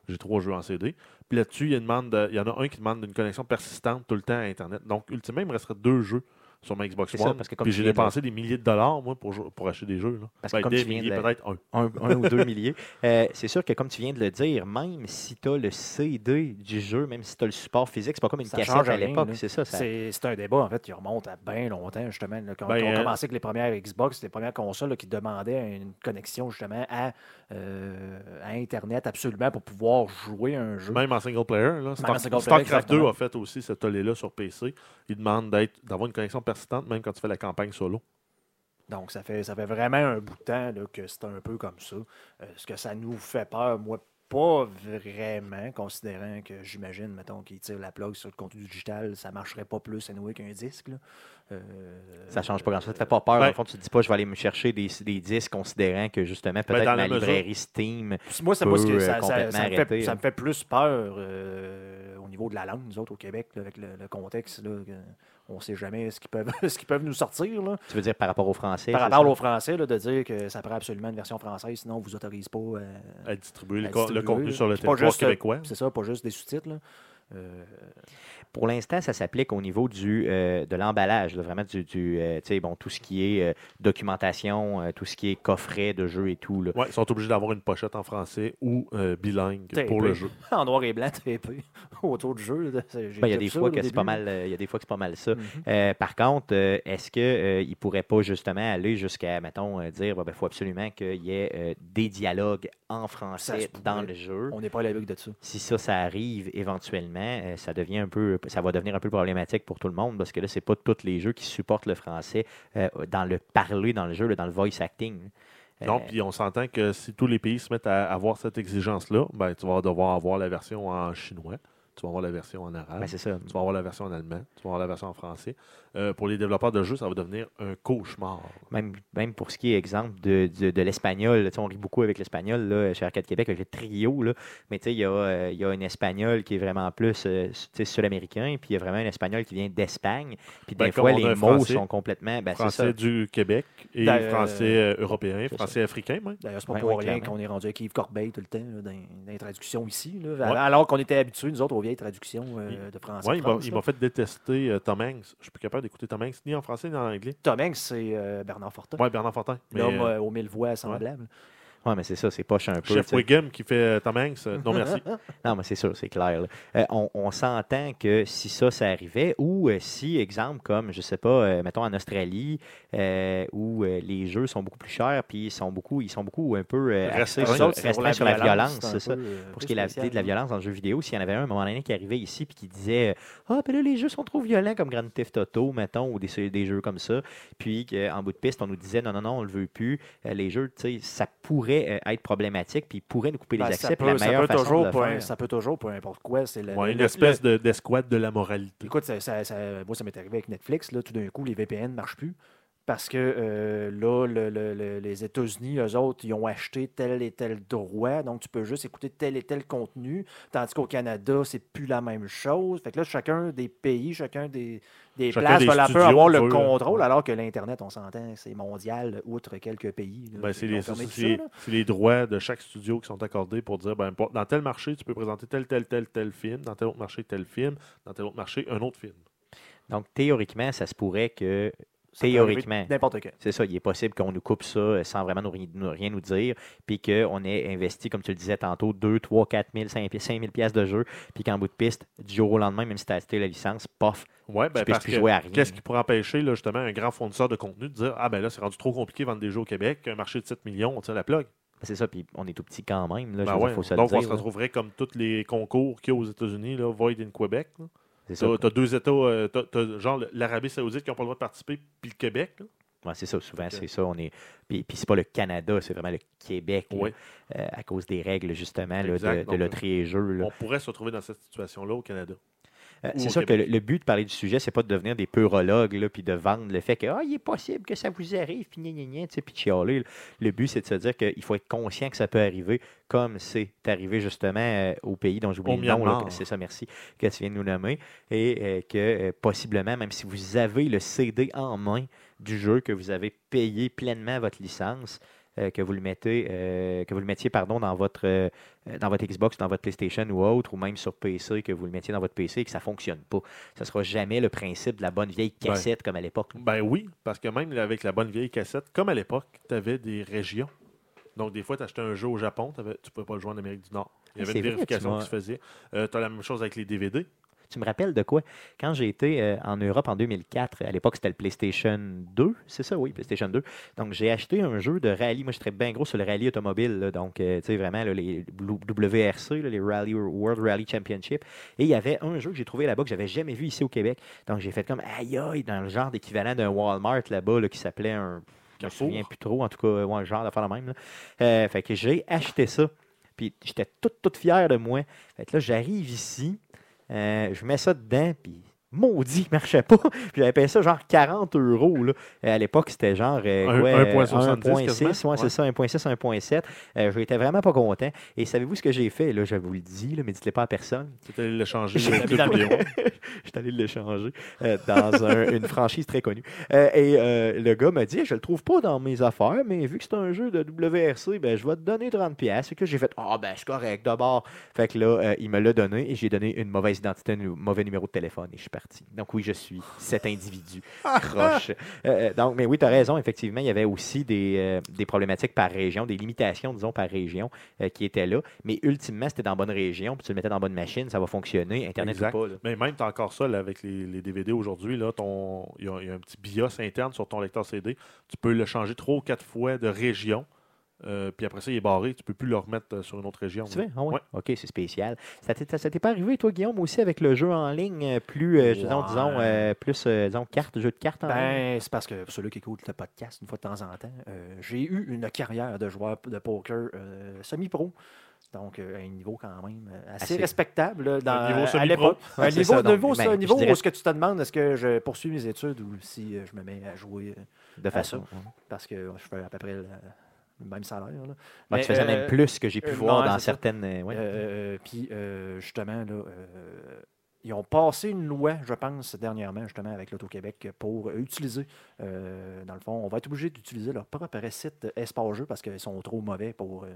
J'ai trois jeux en CD. Puis là-dessus, il y, y en a un qui demande une connexion persistante tout le temps à Internet. Donc, ultimement, il me resterait deux jeux sur ma Xbox ça, One. parce que comme puis j'ai de- dépensé des milliers de dollars, moi, pour, pour acheter des jeux. Là. Parce que Ben, comme des tu viens milliers, de- peut-être un. un, un ou deux milliers. Euh, c'est sûr que, comme tu viens de le dire, même si tu as le CD du jeu, même si tu as le support physique, c'est pas comme une Ça cassette à l'époque, là. c'est ça. ça- C'est c'est un débat, en fait, qui remonte à bien longtemps, justement. là, quand Ben, on a euh, commencé avec les premières Xbox, les premières consoles là, qui demandaient une connexion, justement, à, euh, à Internet, absolument, pour pouvoir jouer un jeu. Même en single player. Là, Star- en single player, StarCraft 2 exactement. a fait aussi ce tollé-là sur PC. Il demande d'être- d'avoir une connexion persistante même quand tu fais la campagne solo. Donc, ça fait, ça fait vraiment un bout de temps là, que c'est un peu comme ça. Euh, ce que ça nous fait peur, moi, pas vraiment, considérant que j'imagine, mettons, qu'ils tirent la plug sur le contenu digital, ça marcherait pas plus anyway qu'un disque. Là. Euh, Ça change pas grand-chose. Ça te fait pas peur. Ben- le fond, tu te dis pas, je vais aller me chercher des, des disques, considérant que justement, peut-être Ben, dans la ma mesure- librairie Steam. Moi, c'est pas ce que euh, ça, ça- ça me fait, arrêter, ça me fait plus peur euh, au niveau de la langue, nous autres, au Québec, là, avec le, le contexte. Là, que on ne sait jamais ce qu'ils peuvent, *laughs* ce qu'ils peuvent nous sortir. Là. Tu veux dire par rapport aux Français? Par rapport ça? aux Français, là, de dire que ça prend absolument une version française, sinon on ne vous autorise pas euh, À distribuer le, à co- le distribuer, contenu là. sur le territoire euh, québécois. C'est ça, pas juste des sous-titres. Euh, Pour l'instant, ça s'applique au niveau du, euh, de l'emballage, vraiment du, du, euh, tu sais, bon, tout ce qui est euh, documentation, euh, tout ce qui est coffret de jeux et tout. Ouais, ils sont obligés d'avoir une pochette en français ou euh, bilingue pour le jeu. *laughs* en noir et blanc, très peu *laughs* autour du jeu. Ben, Il y a des fois que c'est pas mal, il y a des fois que c'est pas mal ça. Mhm. Euh, par contre, euh, est-ce qu'il ne pourrait pas justement aller jusqu'à, mettons, euh, dire il faut absolument qu'il y ait euh, des dialogues en français dans le jeu? On n'est pas à l'abri de ça. Si ça, ça arrive éventuellement, euh, ça devient un peu, ça va devenir un peu problématique pour tout le monde parce que là, c'est pas tous les jeux qui supportent le français euh, dans le parler dans le jeu, dans le voice acting. Euh, Non, puis on s'entend que si tous les pays se mettent à avoir cette exigence-là, ben, tu vas devoir avoir la version en chinois. Tu vas avoir la version en arabe, Ben, c'est ça. tu vas avoir la version en allemand, tu vas avoir la version en français. Euh, pour les développeurs de jeux, ça va devenir un cauchemar. Même, même pour ce qui est exemple de, de, de l'espagnol, on rit beaucoup avec l'espagnol là, chez Arcade Québec, avec le trio, là, mais tu sais, il y, a, euh, il y a un espagnol qui est vraiment plus euh, tu sais, sud-américain, puis il y a vraiment un espagnol qui vient d'Espagne, puis Ben, des comme fois, les mots Français. sont complètement... Ben, c'est ça. Français du Québec et D'ailleurs, français euh, européen, c'est français africain même. D'ailleurs, c'est pas Ouais, pour ouais, rien clairement. qu'on est rendu avec Yves Corbeil tout le temps là, dans, dans les traductions ici. là. Ouais. Alors qu'on était habitués, nous autres, aux vieilles traductions euh, de français. De il m'a- fait détester euh, Tom Hanks. Je suis plus capable d'écouter Tom Hanks ni en français ni en anglais. Tom Hanks, c'est euh, Bernard Fortin. Ouais, Bernard Fortin. L'homme euh, aux mille voix semblables. Ouais, mais c'est ça, c'est poche un peu. Chef tu sais. Wiggum qui fait euh, Tom Hanks, euh, non *laughs* merci. Non, mais c'est sûr, c'est clair. Euh, on on s'entend que si ça, ça arrivait, ou euh, si, exemple, comme, je sais pas, euh, mettons en Australie, où les jeux sont beaucoup plus chers, puis ils sont beaucoup, ils sont beaucoup un peu Restreints. Sur, sur la violence, c'est ça. Pour ce qui est la, de la violence dans le jeu vidéo, s'il y en avait un à un moment donné qui arrivait ici puis qui disait Ah, ben là, les jeux sont trop violents comme Grand Theft Auto, mettons, ou des, des jeux comme ça, puis qu'en bout de piste, on nous disait Non, non, non, on le veut plus. Les jeux, tu sais, ça pourrait euh, être problématique, puis ils pourraient nous couper Ben, les ça accès. puis peut- la ça meilleure peut façon toujours de le pour un- faire. Ça peut toujours pour n'importe quoi. C'est le- Ouais, une le- espèce de- d'escouade de la moralité. Écoute, ça, ça- ça- moi, ça m'est arrivé avec Netflix. Là, tout d'un coup, les VPN ne marchent plus. Parce que euh, là, le- le- le- les États-Unis, eux autres, ils ont acheté tel et tel droit. Donc, tu peux juste écouter tel et tel contenu. Tandis qu'au Canada, c'est plus la même chose. Fait que là, chacun des pays, chacun des, des Chacun places des va studios avoir le veut, contrôle, alors que l'Internet, on s'entend, c'est mondial, outre quelques pays. Ben, c'est les, droits de chaque studio qui sont accordés pour dire ben, dans tel marché, tu peux présenter tel, tel, tel, tel film, dans tel autre marché, tel film, dans tel autre marché, un autre film. Donc, théoriquement, ça se pourrait que théoriquement. N'importe. C'est ça, il est possible qu'on nous coupe ça euh, sans vraiment nous, ri- nous- rien nous dire, puis qu'on ait investi, comme tu le disais tantôt, 2, 3, 4 000, 5 000 pièces de jeu, puis qu'en bout de piste, du jour au lendemain, même si tu as acheté la licence, pof, Ouais, ben, tu peux parce plus que jouer à rien. qu'est-ce qui pourrait empêcher là, justement un grand fournisseur de contenu de dire Ah ben là, c'est rendu trop compliqué de vendre des jeux au Québec, un marché de 7 millions, on tire la plug. C'est ça, puis on est tout petit quand même, là, Ben veux dire, ouais, faut se le donc on se là. retrouverait comme tous les concours qu'il y a aux États-Unis, Void in Québec. Là. C'est ça. T'as t'as deux États, euh, genre l'Arabie Saoudite qui n'ont pas le droit de participer, puis le Québec. là. Ouais, c'est ça, souvent, c'est ça. On est... Puis, puis c'est pas le Canada, c'est vraiment le Québec, là, euh, à cause des règles, justement, là, de, de loterie et jeux. là. On pourrait se retrouver dans cette situation-là au Canada. Euh, c'est sûr que le, but de parler du sujet, c'est pas de devenir des peurologues, là, puis de vendre le fait que ah, il est possible que ça vous arrive, puis gna, gna, gna, tu sais, puis de chialer. Le but, c'est de se dire qu'il faut être conscient que ça peut arriver, comme c'est arrivé justement euh, au pays dont j'oublie le nom. C'est ça, merci, que tu viens de nous nommer. Et euh, que possiblement, même si vous avez le CD en main du jeu, que vous avez payé pleinement votre licence, que vous le mettez, euh, que vous le mettiez pardon dans votre euh, dans votre Xbox, dans votre PlayStation ou autre, ou même sur PC, que vous le mettiez dans votre PC et que ça fonctionne pas. Ça sera jamais le principe de la bonne vieille Ben. cassette comme à l'époque. Ben oui, parce que même avec la bonne vieille cassette, comme à l'époque, tu avais des régions. Donc, des fois, tu achetais un jeu au Japon, tu ne pouvais pas le jouer en Amérique du Nord. Il y Ah, avait une vérification qui se faisait. tu as la même chose avec les DVD. Tu me rappelles de quoi? Quand j'ai été euh, en Europe en 2004, à l'époque c'était le PlayStation 2, c'est ça, oui, PlayStation 2. Donc j'ai acheté un jeu de rallye. Moi, j'étais bien gros sur le rallye automobile. là. donc, euh, tu sais, vraiment, là, les WRC, là, les Rally World Rally Championship. Et il y avait un jeu que j'ai trouvé là-bas que j'avais jamais vu ici au Québec. Donc j'ai fait comme, aïe, aïe, dans le genre d'équivalent d'un Walmart là-bas là, qui s'appelait un. Je me souviens plus trop, en tout cas, ouais, le genre d'affaire la même. là. Euh, fait que j'ai acheté ça. Puis j'étais toute, toute fier de moi. Fait que là, j'arrive ici, euh, je mets ça dedans, puis maudit, il marchait pas. *laughs* puis j'avais payé ça genre 40 euros. Là. Euh, à l'époque, c'était genre euh, Un- quoi, 1.70 euh, 1.6, quasiment. ouais, c'est ça, 1.6, 1.7. Euh, J'étais vraiment pas content. Et savez-vous ce que j'ai fait? Là, je vous le dis, là, mais dites-le pas à personne. C'était allé le changer le le- *laughs* suis allé l'échanger euh, dans un- *laughs* une franchise très connue. Euh, et euh, le gars m'a dit Je le trouve pas dans mes affaires, mais vu que c'est un jeu de WRC, ben, je vais te donner 30$. pièces Et que j'ai fait Ah, ben, c'est correct d'abord. Fait que là, euh, il me l'a donné et j'ai donné une mauvaise identité, un mauvais numéro de téléphone et je suis parti. Donc, oui, je suis cet *laughs* individu. Croche. Euh, donc, mais oui, tu as raison. Effectivement, il y avait aussi des, euh, des problématiques par région, des limitations, disons, par région euh, qui étaient là. Mais ultimement, c'était dans la bonne région, puis tu le mettais dans la bonne machine, ça va fonctionner. Internet Exact. ou pas. là. Mais même, tu as encore ça là, avec les, les DVD aujourd'hui. y, il y a un petit BIOS interne sur ton lecteur CD. Tu peux le changer trois ou quatre fois de région Euh, puis après ça, il est barré. Tu peux plus le remettre euh, sur une autre région. Tu veux? Ah? Ouais. OK, c'est spécial. Ça t'est pas arrivé, toi, Guillaume, aussi avec le jeu en ligne euh, plus, euh, disons, Ouais. disons, euh, plus, euh, disons, carte, jeu de cartes en ligne? Ben, c'est parce que pour ceux qui écoutent le podcast une fois de temps en temps, euh, j'ai eu une carrière de joueur de poker euh, semi-pro. Donc, euh, à un niveau quand même assez, Assez. respectable là, dans, Un niveau à semi-pro. l'époque. Ouais, un niveau, ça, donc, niveau, ben, niveau dirais- où est-ce que tu te demandes est-ce que je poursuis mes études ou si je me mets à jouer de façon. ça. parce que je fais à peu près le, le même salaire. Là. Ouais, Mais, tu faisais euh, même plus que j'ai pu euh, voir dans certaines. euh, ouais. Euh, Puis, euh, justement, là, euh, ils ont passé une loi, je pense, dernièrement, justement, avec l'Auto-Québec, pour utiliser, euh, dans le fond, on va être obligé d'utiliser leur propre site Espace Jeu parce qu'ils sont trop mauvais pour. euh,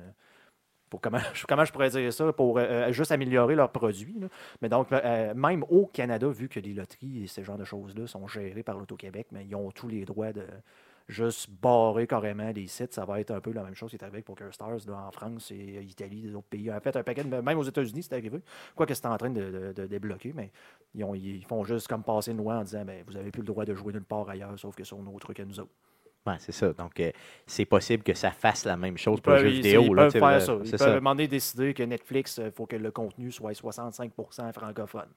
pour comment, *laughs* comment je pourrais dire ça, pour euh, juste améliorer leurs produits. là. Mais donc, euh, même au Canada, vu que les loteries et ce genre de choses-là sont gérées par l'Auto-Québec, mais ils ont tous les droits de juste barrer carrément les sites. Ça va être un peu la même chose qui est arrivé avec PokerStars là, en France et euh, Italie, des autres pays. En fait, un paquet, de- même aux États-Unis, c'est arrivé. Quoi que c'est en train de, de- de débloquer, mais ils, ont- ils font juste comme passer une loi en disant ben, vous n'avez plus le droit de jouer nulle part ailleurs, sauf que sur nos trucs à nous autres. Ouais, c'est ça. Donc, euh, c'est possible que ça fasse la même chose pour le peuvent, jeu ils- vidéo. ils là, peuvent faire euh, ça. Ils C'est peuvent demander décider que Netflix, il faut que le contenu soit 65% francophone.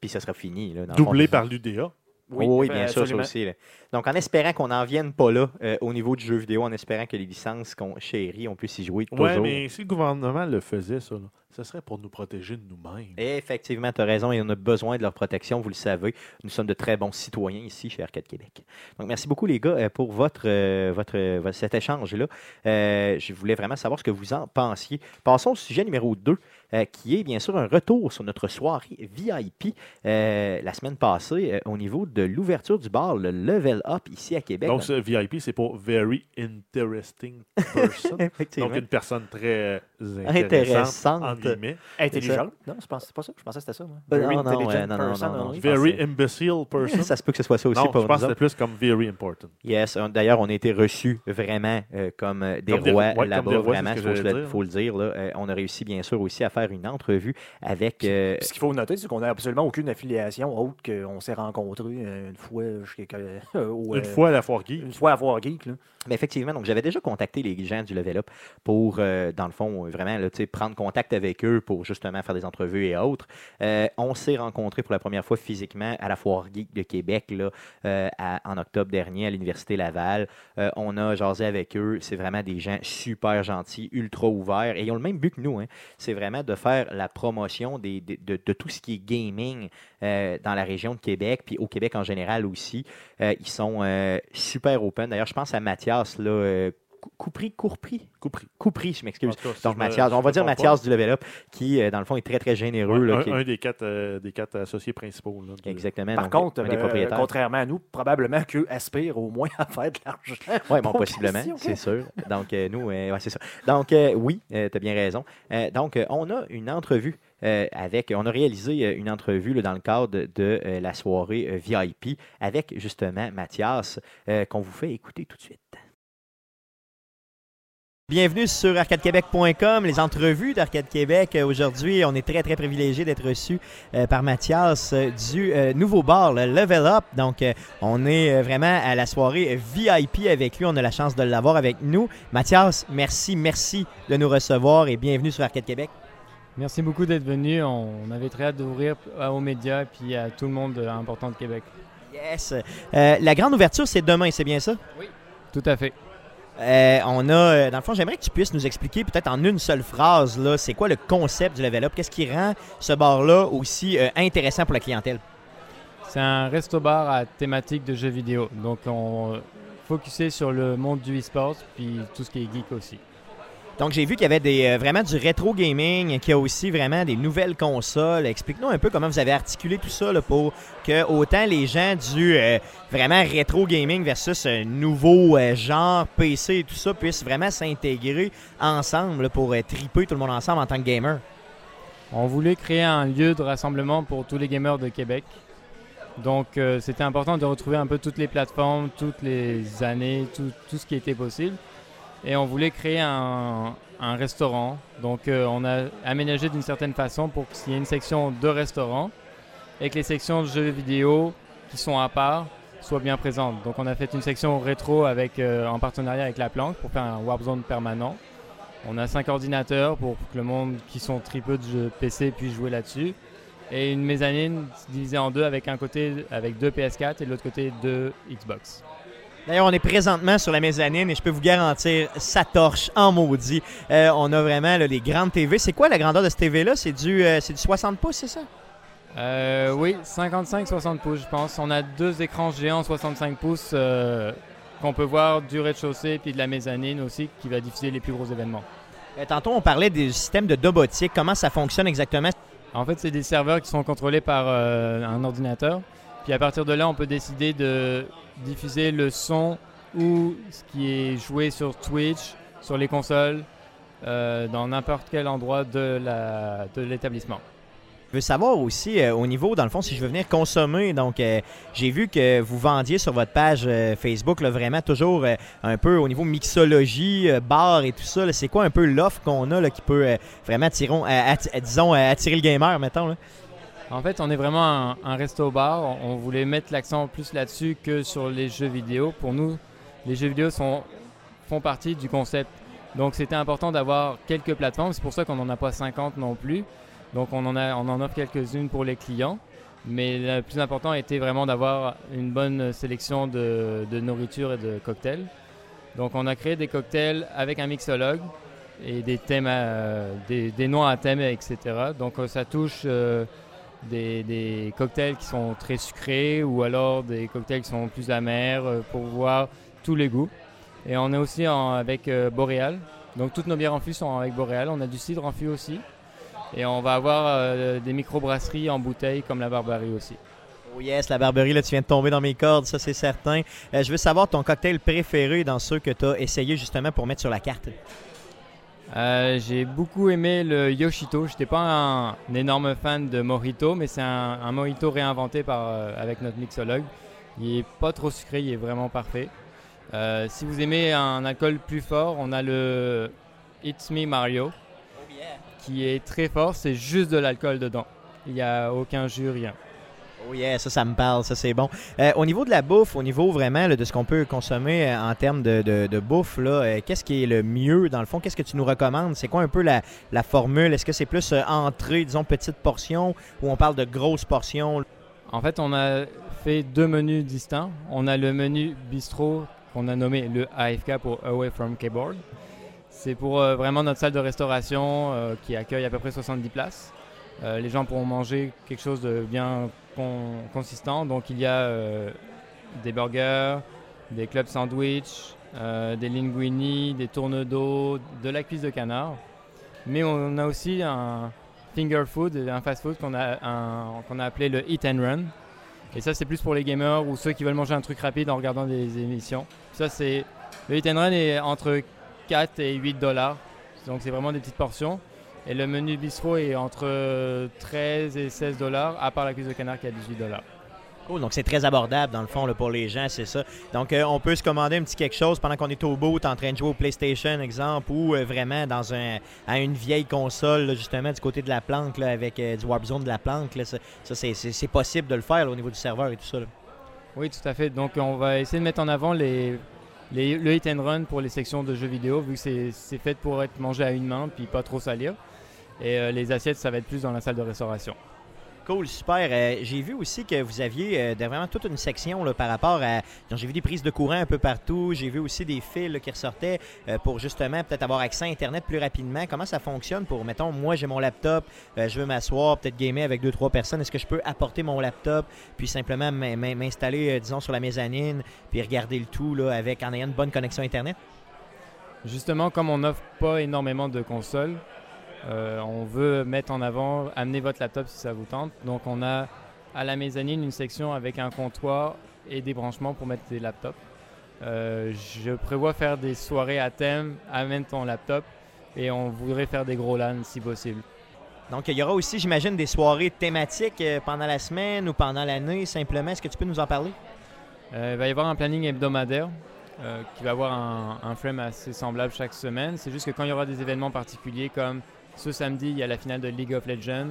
Puis ça sera fini. Là, dans le Doublé fond. par l'UDA. Oui, oui, euh, bien sûr, ça aussi. là. Donc, en espérant qu'on n'en vienne pas là euh, au niveau du jeu vidéo, en espérant que les licences qu'on chérit, on puisse y jouer toujours. Ouais, mais si le gouvernement le faisait, ça, là, ce serait pour nous protéger de nous-mêmes. Effectivement, tu as raison, et on a besoin de leur protection, vous le savez. Nous sommes de très bons citoyens ici chez Arcade Québec. Donc, merci beaucoup, les gars, euh, pour votre, euh, votre, euh, votre- cet échange-là. Euh, je voulais vraiment savoir ce que vous en pensiez. Passons au sujet numéro 2, euh, qui est bien sûr un retour sur notre soirée VIP euh, la semaine passée euh, au niveau de l'ouverture du bar, le Level Up ici à Québec. Donc, ce VIP, c'est pour Very Interesting Person. *laughs* Donc, une personne très Intéressante. intéressante. Intelligente. Non, c'est pas, c'est pas ça. Je pensais que c'était ça. moi. Euh, Very non, non, ouais, non, non, person non, non. only. Very pensais- imbecile *laughs* person. ça se peut que ce soit ça aussi non, pour je pense que c'était plus comme very important. Yes, d'ailleurs, on a été reçus vraiment euh, comme euh, des Comme des- rois ouais, comme là-bas, des rois, c'est vraiment, il faut, le- dire. faut le dire. là. Euh, on a réussi, bien sûr, aussi à faire une entrevue avec... euh, Ce qu'il faut noter, c'est qu'on n'a absolument aucune affiliation autre qu'on s'est rencontrés une fois au, *laughs* Une fois à la foire geek. une fois à Voir Geek. Là. Mais effectivement, donc j'avais déjà contacté les gens du Level Up pour, euh, dans le fond, vraiment là, prendre contact avec eux pour justement faire des entrevues et autres. Euh, on s'est rencontrés pour la première fois physiquement à la Foire Geek de Québec là, euh, en octobre dernier à l'Université Laval. On a jasé avec eux. C'est vraiment des gens super gentils, ultra ouverts et ils ont le même but que nous. hein. C'est vraiment de faire la promotion des, des- de, de tout ce qui est gaming euh, dans la région de Québec, puis au Québec en général aussi. Euh, ils sont euh, super open. D'ailleurs, je pense à Mathias, là, euh, Cou- Coupry, Courpry, Coupry. Coupry, je m'excuse. Donc, Mathias, on va dire. Mathias du Level Up, qui, dans le fond, est très, très généreux. là, un, qui- un des quatre, euh, des quatre associés principaux. Là, de- Exactement. Par donc, contre, des euh, propriétaires. contrairement à nous, probablement qu'eux aspirent au moins *laughs* à faire de l'argent. Oui, bon, possiblement, c'est sûr. Donc, euh, nous, euh, ouais, c'est ça. Donc, euh, oui, tu as bien raison. Euh, donc, euh, on a une entrevue euh, on a réalisé euh, une entrevue dans le cadre de euh, la soirée VIP avec justement Mathias, qu'on vous fait écouter tout de suite. Bienvenue sur arcadequebec.com, les entrevues d'Arcade Québec. Aujourd'hui, on est très, très privilégié d'être reçu par Mathias du nouveau bar, le Level Up. Donc, on est vraiment à la soirée VIP avec lui. On a la chance de l'avoir avec nous. Mathias, merci, merci de nous recevoir et bienvenue sur Arcade Québec. Merci beaucoup d'être venu. On avait très hâte d'ouvrir aux médias et puis à tout le monde euh, important de Québec. Yes. Euh, la grande ouverture, c'est demain, c'est bien ça? Tout à fait. Euh, on a, dans le fond, j'aimerais que tu puisses nous expliquer peut-être en une seule phrase, là, c'est quoi le concept du Level Up? Qu'est-ce qui rend ce bar-là aussi euh, intéressant pour la clientèle? C'est un resto-bar à thématique de jeux vidéo. Donc on focusé sur le monde du e-sport puis tout ce qui est geek aussi. Donc, j'ai vu qu'il y avait euh, vraiment du rétro gaming, qu'il y a aussi vraiment des nouvelles consoles. Explique-nous un peu comment vous avez articulé tout ça pour que autant les gens du euh, vraiment rétro gaming versus un nouveau euh, genre PC et tout ça puissent vraiment s'intégrer ensemble pour euh, triper tout le monde ensemble en tant que gamer. On voulait créer un lieu de rassemblement pour tous les gamers de Québec. Donc euh, c'était important de retrouver un peu toutes les plateformes, toutes les années, tout ce qui était possible. Et on voulait créer un, restaurant. Donc euh, on a aménagé d'une certaine façon pour qu'il y ait une section de restaurant avec les sections de jeux vidéo qui sont à part soit bien présente. Donc on a fait une section rétro avec, euh, en partenariat avec La Planque pour faire un Warp Zone permanent. On a cinq ordinateurs pour que le monde qui sont tripeux de jeux PC puisse jouer là-dessus. Et une mezzanine divisée en deux avec un côté avec deux PS4 et l'autre côté deux Xbox. D'ailleurs, on est présentement sur la mezzanine et je peux vous garantir, ça torche en maudit. Euh, on a vraiment là, les grandes TV. C'est quoi la grandeur de cette TV-là? C'est du, euh, c'est du 60 pouces, c'est ça? Euh, oui, 55-60 pouces, je pense. On a deux écrans géants 65 pouces euh, qu'on peut voir du rez-de-chaussée puis de la mezzanine aussi qui va diffuser les plus gros événements. Euh, tantôt, on parlait des systèmes de domotique. Comment ça fonctionne exactement? En fait, c'est des serveurs qui sont contrôlés par euh, un ordinateur. Puis à partir de là, on peut décider de diffuser le son ou ce qui est joué sur Twitch, sur les consoles, euh, dans n'importe quel endroit de l'établissement. Je veux savoir aussi, euh, au niveau, dans le fond, si je veux venir consommer, donc euh, j'ai vu que vous vendiez sur votre page Facebook vraiment toujours un peu au niveau mixologie, bar et tout ça. C'est quoi un peu l'offre qu'on a qui peut vraiment attirer, atti- disons, attirer le gamer, mettons? En fait, on est vraiment un, resto-bar. On voulait mettre l'accent plus là-dessus que sur les jeux vidéo. Pour nous, les jeux vidéo font partie du concept. Donc, c'était important d'avoir quelques plateformes. C'est pour ça qu'on n'en a pas 50 non plus. Donc, on en, a, on en offre quelques-unes pour les clients. Mais le plus important était vraiment d'avoir une bonne sélection de, nourriture et de cocktails. Donc, on a créé des cocktails avec un mixologue et des thèmes, à- des, noms à thème, etc. Donc, ça touche euh, des, cocktails qui sont très sucrés ou alors des cocktails qui sont plus amers euh, pour voir tous les goûts. Et on est aussi avec euh, Boréal. Donc toutes nos bières en fût sont avec Boréal. On a du cidre en fût aussi. Et on va avoir euh, des microbrasseries en bouteille comme la Barbarie aussi. Oh yes, la Barberie, là, tu viens de tomber dans mes cordes, ça c'est certain. Euh, je veux savoir ton cocktail préféré dans ceux que tu as essayé justement pour mettre sur la carte. Euh, J'ai beaucoup aimé le Yoshito. Je n'étais pas un, un énorme fan de Mojito, mais c'est un, un Mojito réinventé par, euh, avec notre mixologue. Il est pas trop sucré, il est vraiment parfait. Euh, si vous aimez un alcool plus fort, on a le It's Me Mario, qui est très fort. C'est juste de l'alcool dedans. Il n'y a aucun jus, rien. Oh yeah, ça, ça me parle, ça c'est bon. Euh, au niveau de la bouffe, au niveau vraiment de ce qu'on peut consommer euh, en termes de, bouffe, là, euh, qu'est-ce qui est le mieux dans le fond? Qu'est-ce que tu nous recommandes? C'est quoi un peu la, formule? Est-ce que c'est plus entrée, disons, petite portion, ou on parle de grosses portions? En fait, on a fait deux menus distincts. On a le menu bistrot qu'on a nommé le AFK pour Away from Keyboard. C'est pour vraiment notre salle de restauration qui accueille à peu près 70 places. Les gens pourront manger quelque chose de bien con- consistant. Donc il y a euh, des burgers, des clubs sandwich, euh, des linguini, des tournes d'eau, de la cuisse de canard. Mais on a aussi un finger food, un fast food qu'on a, a appelé le Eat and Run. Et ça, c'est plus pour les gamers ou ceux qui veulent manger un truc rapide en regardant des émissions. Ça, c'est le Eat and Run est entre 4 et 8 dollars. Donc, c'est vraiment des petites portions. Et le menu bistrot est entre 13 et 16 dollars, à part la cuisse de canard qui est à 18 dollars. Cool, donc c'est très abordable dans le fond là, pour les gens, c'est ça. Donc euh, on peut se commander un petit quelque chose pendant qu'on est au bout, en train de jouer au PlayStation, exemple, ou euh, vraiment dans un à une vieille console, là, justement, du côté de la planque, là, avec euh, du Warp Zone de la planque. ça, ça, c'est- possible de le faire au niveau du serveur et tout ça. Oui, tout à fait. Donc, on va essayer de mettre en avant les, les- le hit and run pour les sections de jeux vidéo, vu que c'est c'est fait pour être mangé à une main puis pas trop salir. Et euh, les assiettes, ça va être plus dans la salle de restauration. Cool, super. Euh, j'ai vu aussi que vous aviez euh, vraiment toute une section là, par rapport à. donc, J'ai vu des prises de courant un peu partout. J'ai vu aussi des fils là, qui ressortaient euh, pour justement peut-être avoir accès à Internet plus rapidement. Comment ça fonctionne pour, mettons, moi j'ai mon laptop, euh, je veux m'asseoir, peut-être gamer avec deux, trois personnes. Est-ce que je peux apporter mon laptop puis simplement m'in- m'in- m'installer, euh, disons, sur la mezzanine puis regarder le tout là, avec en ayant une bonne connexion Internet? Justement, comme on n'offre pas énormément de consoles, euh, on veut mettre en avant, amener votre laptop si ça vous tente. Donc, on a à la mezzanine une section avec un comptoir et des branchements pour mettre des laptops. Euh, je prévois faire des soirées à thème, amène ton laptop, et on voudrait faire des gros LAN si possible. Donc, il y aura aussi, j'imagine, des soirées thématiques euh, pendant la semaine ou pendant l'année, simplement. Est-ce que tu peux nous en parler? Euh, il va y avoir un planning hebdomadaire qui va avoir un, un frame assez semblable chaque semaine. C'est juste que quand il y aura des événements particuliers comme ce samedi, il y a la finale de League of Legends,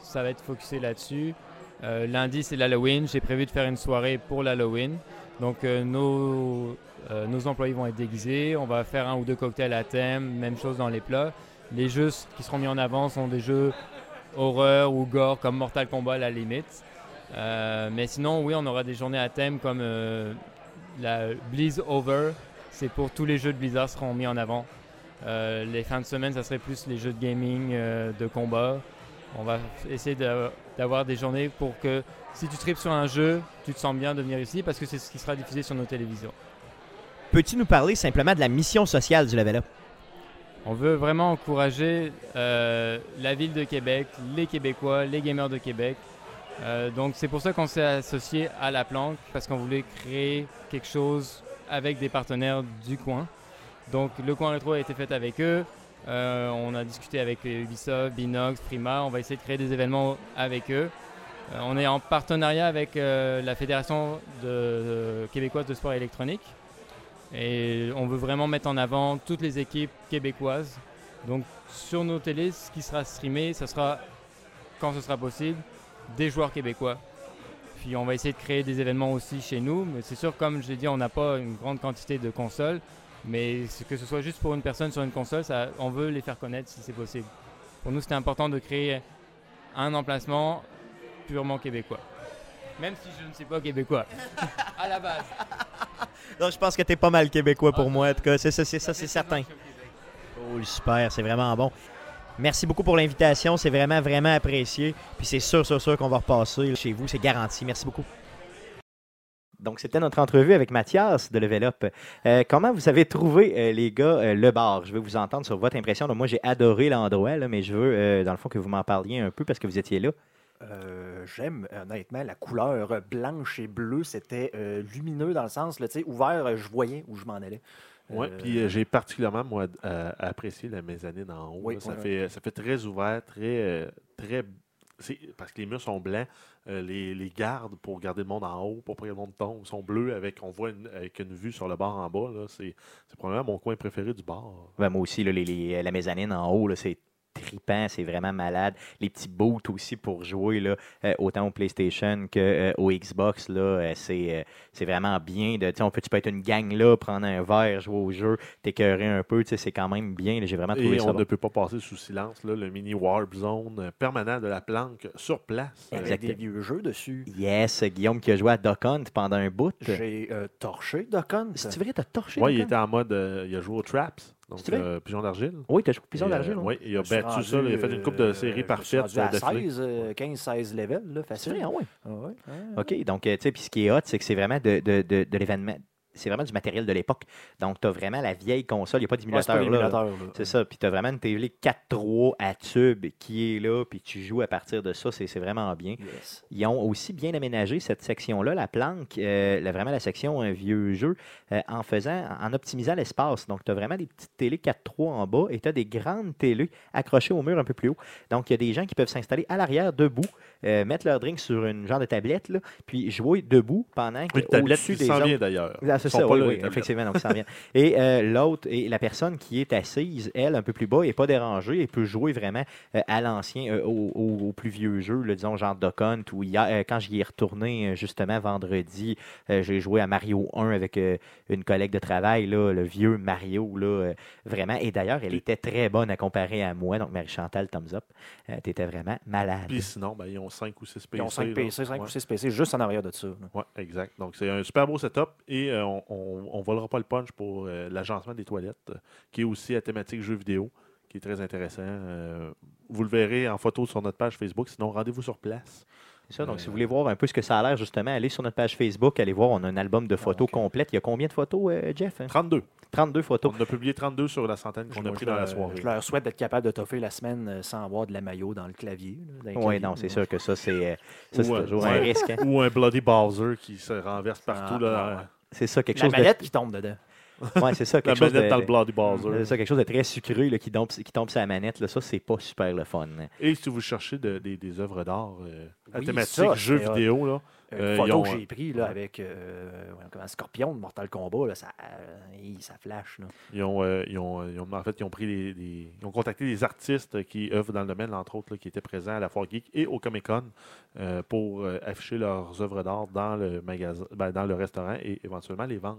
ça va être focusé là-dessus. Euh, lundi, c'est l'Halloween. J'ai prévu de faire une soirée pour l'Halloween. Donc, euh, nos, euh, nos employés vont être déguisés. On va faire un ou deux cocktails à thème. Même chose dans les plats. Les jeux qui seront mis en avant sont des jeux horreur ou gore comme Mortal Kombat à la limite. Mais sinon, oui, on aura des journées à thème comme la Blizz Over. C'est pour tous les jeux de Blizzard seront mis en avant. Euh, les fins de semaine, ça serait plus les jeux de gaming, euh, de combat. On va essayer d'avoir des journées pour que si tu tripes sur un jeu, tu te sens bien de venir ici parce que c'est ce qui sera diffusé sur nos télévisions. Peux-tu nous parler simplement de la mission sociale du Level Up? On veut vraiment encourager euh, la ville de Québec, les Québécois, les gamers de Québec. Donc c'est pour ça qu'on s'est associé à La Planque, parce qu'on voulait créer quelque chose avec des partenaires du coin. Donc le coin rétro a été fait avec eux. Euh, on a discuté avec Ubisoft, Binox, Prima. On va essayer de créer des événements avec eux. Euh, on est en partenariat avec euh, la Fédération québécoise de sport électronique. Et on veut vraiment mettre en avant toutes les équipes québécoises. Donc sur nos télés, ce qui sera streamé, ce sera, quand ce sera possible, des joueurs québécois. Puis on va essayer de créer des événements aussi chez nous. Mais c'est sûr, comme je l'ai dit, on n'a pas une grande quantité de consoles. Mais ce- que ce soit juste pour une personne sur une console, ça, on veut les faire connaître si c'est possible. Pour nous, c'était important de créer un emplacement purement québécois. Même si je ne suis pas québécois. *laughs* à la base. *laughs* Non, je pense que tu es pas mal québécois pour Ah, moi, en tout cas. C'est ça, c'est ça, c'est certain. Oh, super, c'est vraiment bon. Merci beaucoup pour l'invitation, c'est vraiment, vraiment apprécié. Puis c'est sûr, sûr, sûr qu'on va repasser chez vous, c'est garanti. Merci beaucoup. Donc, c'était notre entrevue avec Mathias de Level Up. Euh, comment vous avez trouvé, euh, les gars, euh, le bar? Je veux vous entendre sur votre impression. Donc, moi, j'ai adoré l'endroit, là, mais je veux, euh, dans le fond, que vous m'en parliez un peu parce que vous étiez là. Euh, J'aime honnêtement la couleur blanche et bleue. C'était euh, lumineux dans le sens, là, tu sais, ouvert, je voyais où je m'en allais. Oui, puis euh, j'ai particulièrement, moi, euh, apprécié la mezzanine en haut. Oui, ça, ouais, fait, ça fait très ouvert, très. très parce que les murs sont blancs, euh, les, gardes pour garder le monde en haut, pour pas que le monde tombe, sont bleus avec, on voit une, avec une vue sur le bar en bas. C'est probablement mon coin préféré du bar. Ben, moi aussi, là, les- les- la mezzanine en haut, c'est tripant, c'est vraiment malade. Les petits boots aussi pour jouer, là, euh, autant au PlayStation qu'au Xbox, là, euh, c'est, euh, c'est vraiment bien. De, on peut, tu peux être une gang là, prendre un verre, jouer au jeu, t'écœurer un peu, c'est quand même bien. là, J'ai vraiment trouvé Et ça on bon. ne peut pas passer sous silence là, le mini Warp Zone permanent de la planque sur place. Avec Exact. des vieux jeux dessus. Yes, Guillaume qui a joué à Duck Hunt pendant un bout. J'ai euh, torché Duck Hunt. Tu vrai, t'as torché Oui, il était en mode. euh, il a joué aux Traps, donc euh, Pigeon d'argile. Oui, t'as joué au Pigeon euh, d'argile. hein? Oui, il a battu ça. il a fait une coupe de euh, parfaites je suis rendu à d'affilée. 16, euh, 15-16 levels, là, facile. Vrai, ah ouais. Ah ouais, ouais. OK, donc, tu sais, puis ce qui est hot, c'est que c'est vraiment de, de, de, de l'événement. C'est vraiment du matériel de l'époque. Donc, tu as vraiment la vieille console. Il n'y a pas Ouais, d'émulateur là. C'est ça. Puis tu as vraiment une télé 4.3 à tube qui est là. Puis tu joues à partir de ça. C'est c'est vraiment bien. Yes. Ils ont aussi bien aménagé cette section-là, la planque, euh, la- vraiment la section un vieux jeu, euh, en faisant, en optimisant l'espace. Donc, tu as vraiment des petites télés 4.3 en bas et tu as des grandes télés accrochées au mur un peu plus haut. Donc, il y a des gens qui peuvent s'installer à l'arrière, debout, euh, mettre leur drink sur une genre de tablette, là, puis jouer debout pendant que Une tablette qui des s'en vient d'ailleurs. C'est ça, pas oui, oui, effectivement, donc ça en vient. Et euh, l'autre, et la personne qui est assise, elle, un peu plus bas, n'est pas dérangée et peut jouer vraiment euh, à l'ancien, euh, au, au- au plus vieux jeu, là, disons genre Duck Hunt, où euh, quand j'y ai retourné justement vendredi, euh, j'ai joué à Mario 1 avec euh, une collègue de travail, là, le vieux Mario, là, euh, vraiment. Et d'ailleurs, elle était très bonne à comparer à moi, donc Marie-Chantal, thumbs up. Euh, T'étais vraiment malade. Puis sinon, ben, ils ont 5 ou 6 PC. Ils ont 5 là. PC, 5 Ouais. ou 6 PC juste en arrière de ça. Oui, exact. Donc, c'est un super beau setup et euh, on ne volera pas le punch pour euh, l'agencement des toilettes, euh, qui est aussi à thématique jeux vidéo, qui est très intéressant. Euh, vous le verrez en photo sur notre page Facebook. Sinon, rendez-vous sur place. C'est ça, donc Euh, si vous voulez voir un peu ce que ça a l'air, justement, allez sur notre page Facebook, allez voir, on a un album de photos ok. complète. Il y a combien de photos, euh, Jeff? hein? 32. 32 photos. On a publié 32 sur la centaine qu'on a pris dans la soirée. Je leur souhaite d'être capable de toffer la semaine euh, sans avoir de la maillot dans le clavier. Oui, non, c'est sûr que ça, c'est euh, toujours un risque. hein. Ou un Bloody Bowser qui se renverse partout. Ah, là, ouais. C'est ça, quelque La chose manette qui tombe dedans. de... Ouais, c'est ça, La quelque chose manette de... dans le Bloody Bowser. c'est ça, quelque chose de très sucré là, qui, tombe, qui tombe sur la manette. Là. Ça, c'est pas super le fun. Et si vous cherchez de- des, des œuvres d'art euh, à Oui, thématique ça, jeux vidéo, là, Une photo ils ont- que j'ai prise là, avec euh, voyons comment, Scorpion de Mortal Kombat, là, ça, euh, ça flash. Là. Ils ont, euh, ils ont, ils ont- en fait, ils ont pris les, les- ils ont contacté des artistes qui œuvrent dans le domaine, entre autres, là, qui étaient présents à la Foire Geek et au Comic Con euh, pour euh, afficher leurs œuvres d'art dans le magasin, ben, dans le restaurant et éventuellement les vendre.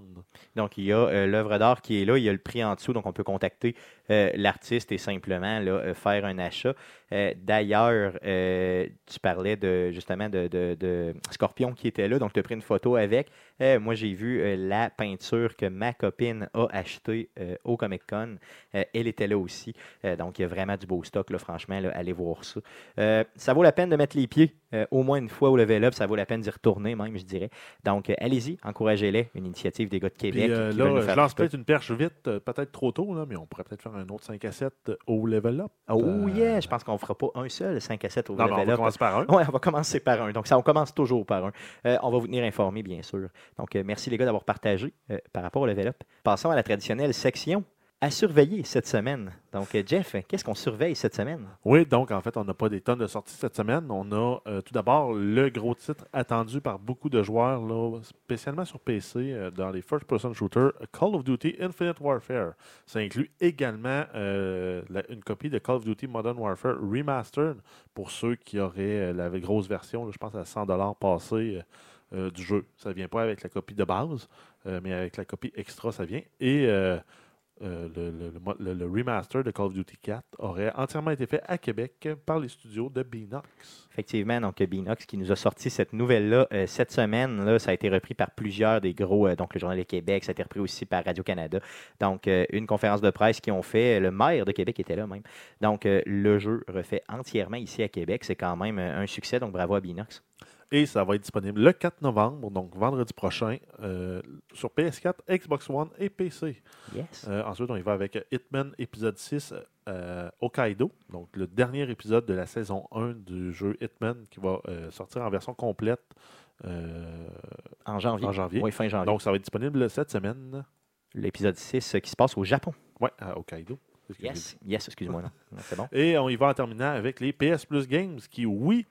Donc, il y a euh, l'œuvre d'art qui est là, il y a le prix en dessous, donc on peut contacter euh, l'artiste et simplement là, euh, faire un achat. Euh, D'ailleurs, euh, tu parlais de justement de, de- de Scorpion qui était là, donc tu as pris une photo avec. Euh, moi, j'ai vu euh, la peinture que ma copine a achetée euh, au Comic Con. Euh, elle était là aussi. Donc, il y a vraiment du beau stock, là, franchement, là, allez voir ça. Ça vaut la peine de mettre les pieds au moins une fois au level up, ça vaut la peine d'y retourner même, je dirais. Donc, allez-y, encouragez-les, une initiative des gars de Québec. Puis là, je lance peut-être une perche vite, peut-être trop tôt, là, mais on pourrait peut-être faire un autre 5 à 7 au level up. Oh yeah, je pense qu'on ne fera pas un seul 5 à 7 au Non, mais on level va up. commencer par un. Ouais, on va commencer par un. Donc, ça, on commence toujours par un. On va vous tenir informés, bien sûr. Donc, euh, merci les gars d'avoir partagé euh, par rapport au level up. Passons à la traditionnelle section à surveiller cette semaine. Donc, euh, Jeff, qu'est-ce qu'on surveille cette semaine? Oui, donc en fait, on n'a pas des tonnes de sorties cette semaine. On a tout d'abord le gros titre attendu par beaucoup de joueurs, là, spécialement sur PC, dans les first-person shooters, Call of Duty Infinite Warfare. Ça inclut également une copie de Call of Duty Modern Warfare Remastered pour ceux qui auraient la grosse version, je pense à 100$ passé euh, du jeu. Ça ne vient pas avec la copie de base, euh, mais avec la copie extra, ça vient. Et euh, le, remaster de Call of Duty 4 aurait entièrement été fait à Québec par les studios de Binox. Effectivement, donc Binox qui nous a sorti cette nouvelle-là cette semaine. Là, ça a été repris par plusieurs des gros, donc le Journal de Québec, ça a été repris aussi par Radio-Canada. Donc, une conférence de presse qu'ils ont fait. Le maire de Québec était là même. Donc, le jeu refait entièrement ici à Québec. C'est quand même un succès, donc bravo à Binox. Et ça va être disponible le 4 novembre, donc vendredi prochain, euh, sur PS4, Xbox One et PC. Yes. Euh, ensuite, on y va avec Hitman épisode 6 euh, Hokkaido, donc le dernier épisode de la saison 1 du jeu Hitman qui va sortir en version complète En janvier. en janvier. Oui, fin janvier. Donc, ça va être disponible cette semaine. L'épisode 6 euh, qui se passe au Japon. Ouais, à Hokkaido. Yes. Yes, excuse-moi. *laughs* C'est bon. Et on y va en terminant avec les PS Plus Games qui, oui,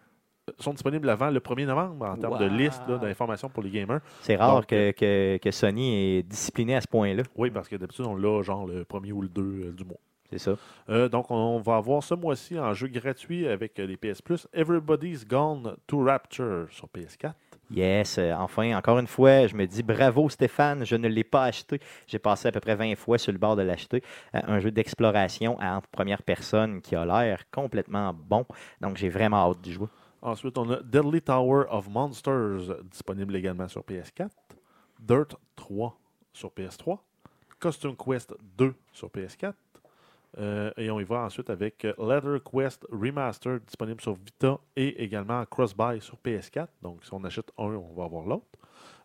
sont disponibles avant le 1er novembre en termes de liste d'informations pour les gamers. C'est rare Donc, que, que- que Sony est discipliné à ce point-là. Oui, parce que d'habitude, on l'a genre le 1er ou le 2 euh, du mois. C'est ça. Euh, donc, on va avoir ce mois-ci en jeu gratuit avec euh, les PS Plus Everybody's Gone to Rapture sur PS4. Yes, euh, enfin, encore une fois, je me dis bravo Stéphane, je ne l'ai pas acheté. J'ai passé à peu près 20 fois sur le bord de l'acheter. Euh, un jeu d'exploration en première personne qui a l'air complètement bon. Donc, j'ai vraiment hâte d'y jouer. Ensuite, on a Deadly Tower of Monsters disponible également sur PS4. Dirt 3 sur PS3. Costume Quest 2 sur PS4. Euh, et on y va ensuite avec Leather Quest Remastered disponible sur Vita et également en cross-buy sur PS4. Donc, si on achète un, on va avoir l'autre.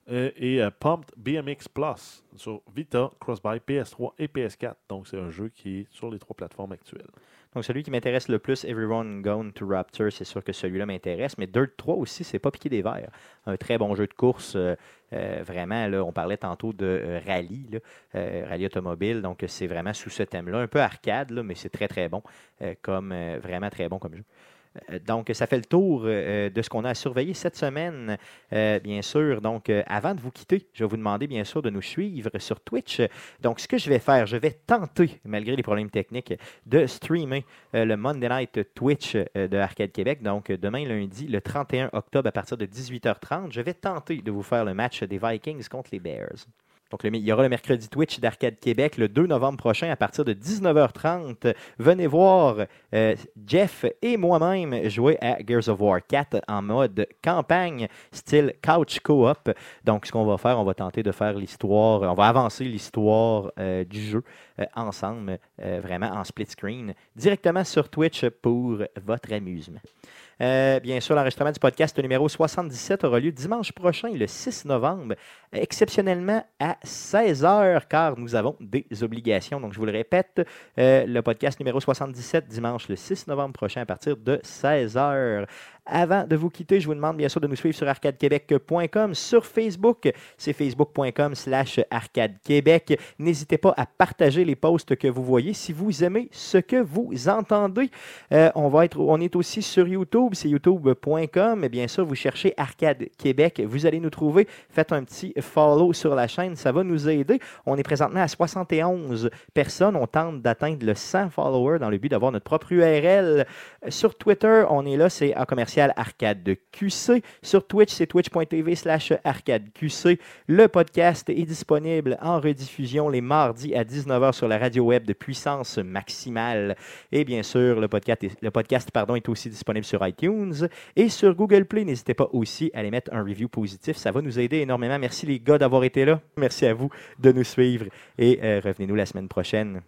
Euh, et euh, Pumped BMX Plus sur Vita, cross-buy PS3 et PS4. Donc, c'est un jeu qui est sur les trois plateformes actuelles. Donc, celui qui m'intéresse le plus, Everyone Gone to Rapture, c'est sûr que celui-là m'intéresse. Mais Dirt 3 aussi, c'est pas piqué des verres. Un très bon jeu de course. euh, euh, vraiment, on parlait tantôt de euh, rallye, rallye automobile. Donc, c'est vraiment sous ce thème-là. Un peu arcade, mais c'est très, très bon. comme, vraiment très bon comme jeu. Euh, Donc, ça fait le tour euh, de ce qu'on a à surveiller cette semaine, euh, bien sûr. Donc, euh, avant de vous quitter, je vais vous demander, bien sûr, de nous suivre sur Twitch. Donc, ce que je vais faire, je vais tenter, malgré les problèmes techniques, de streamer euh, le Monday Night Twitch euh, de Arcade Québec. Donc, euh, demain, lundi, le 31 octobre, à partir de 18h30, je vais tenter de vous faire le match des Vikings contre les Bears. Donc, il y aura le mercredi Twitch d'Arcade Québec le 2 novembre prochain à partir de 19h30. Venez voir euh, Jeff et moi-même jouer à Gears of War 4 en mode campagne, style couch co-op. Donc, ce qu'on va faire, on va tenter de faire l'histoire, on va avancer l'histoire euh, du jeu euh, ensemble, vraiment en split screen, directement sur Twitch pour votre amusement. Euh, bien sûr, l'enregistrement du podcast numéro 77 aura lieu dimanche prochain, le 6 novembre, exceptionnellement à 16h, car nous avons des obligations. Donc, je vous le répète, euh, le podcast numéro 77, dimanche le 6 novembre prochain, à partir de 16h. Avant de vous quitter, je vous demande bien sûr de nous suivre sur arcadequebec.com, sur Facebook, c'est facebook.com slash arcadequebec. N'hésitez pas à partager les posts que vous voyez si vous aimez ce que vous entendez. Euh, on, va être, on est aussi sur YouTube, c'est youtube.com. Et bien sûr, vous cherchez Arcade Québec, vous allez nous trouver. Faites un petit follow sur la chaîne, ça va nous aider. On est présentement à 71 personnes. On tente d'atteindre le 100 followers dans le but d'avoir notre propre URL. Sur Twitter, on est là, c'est en commercial Arcade QC. Sur Twitch, c'est twitch.tv slash arcade QC. Le podcast est disponible en rediffusion les mardis à 19h sur la radio web de puissance maximale. Et bien sûr, le podcast, est, le podcast pardon, est aussi disponible sur iTunes et sur Google Play. N'hésitez pas aussi à aller mettre un review positif. Ça va nous aider énormément. Merci les gars d'avoir été là. Merci à vous de nous suivre et euh, revenez-nous la semaine prochaine.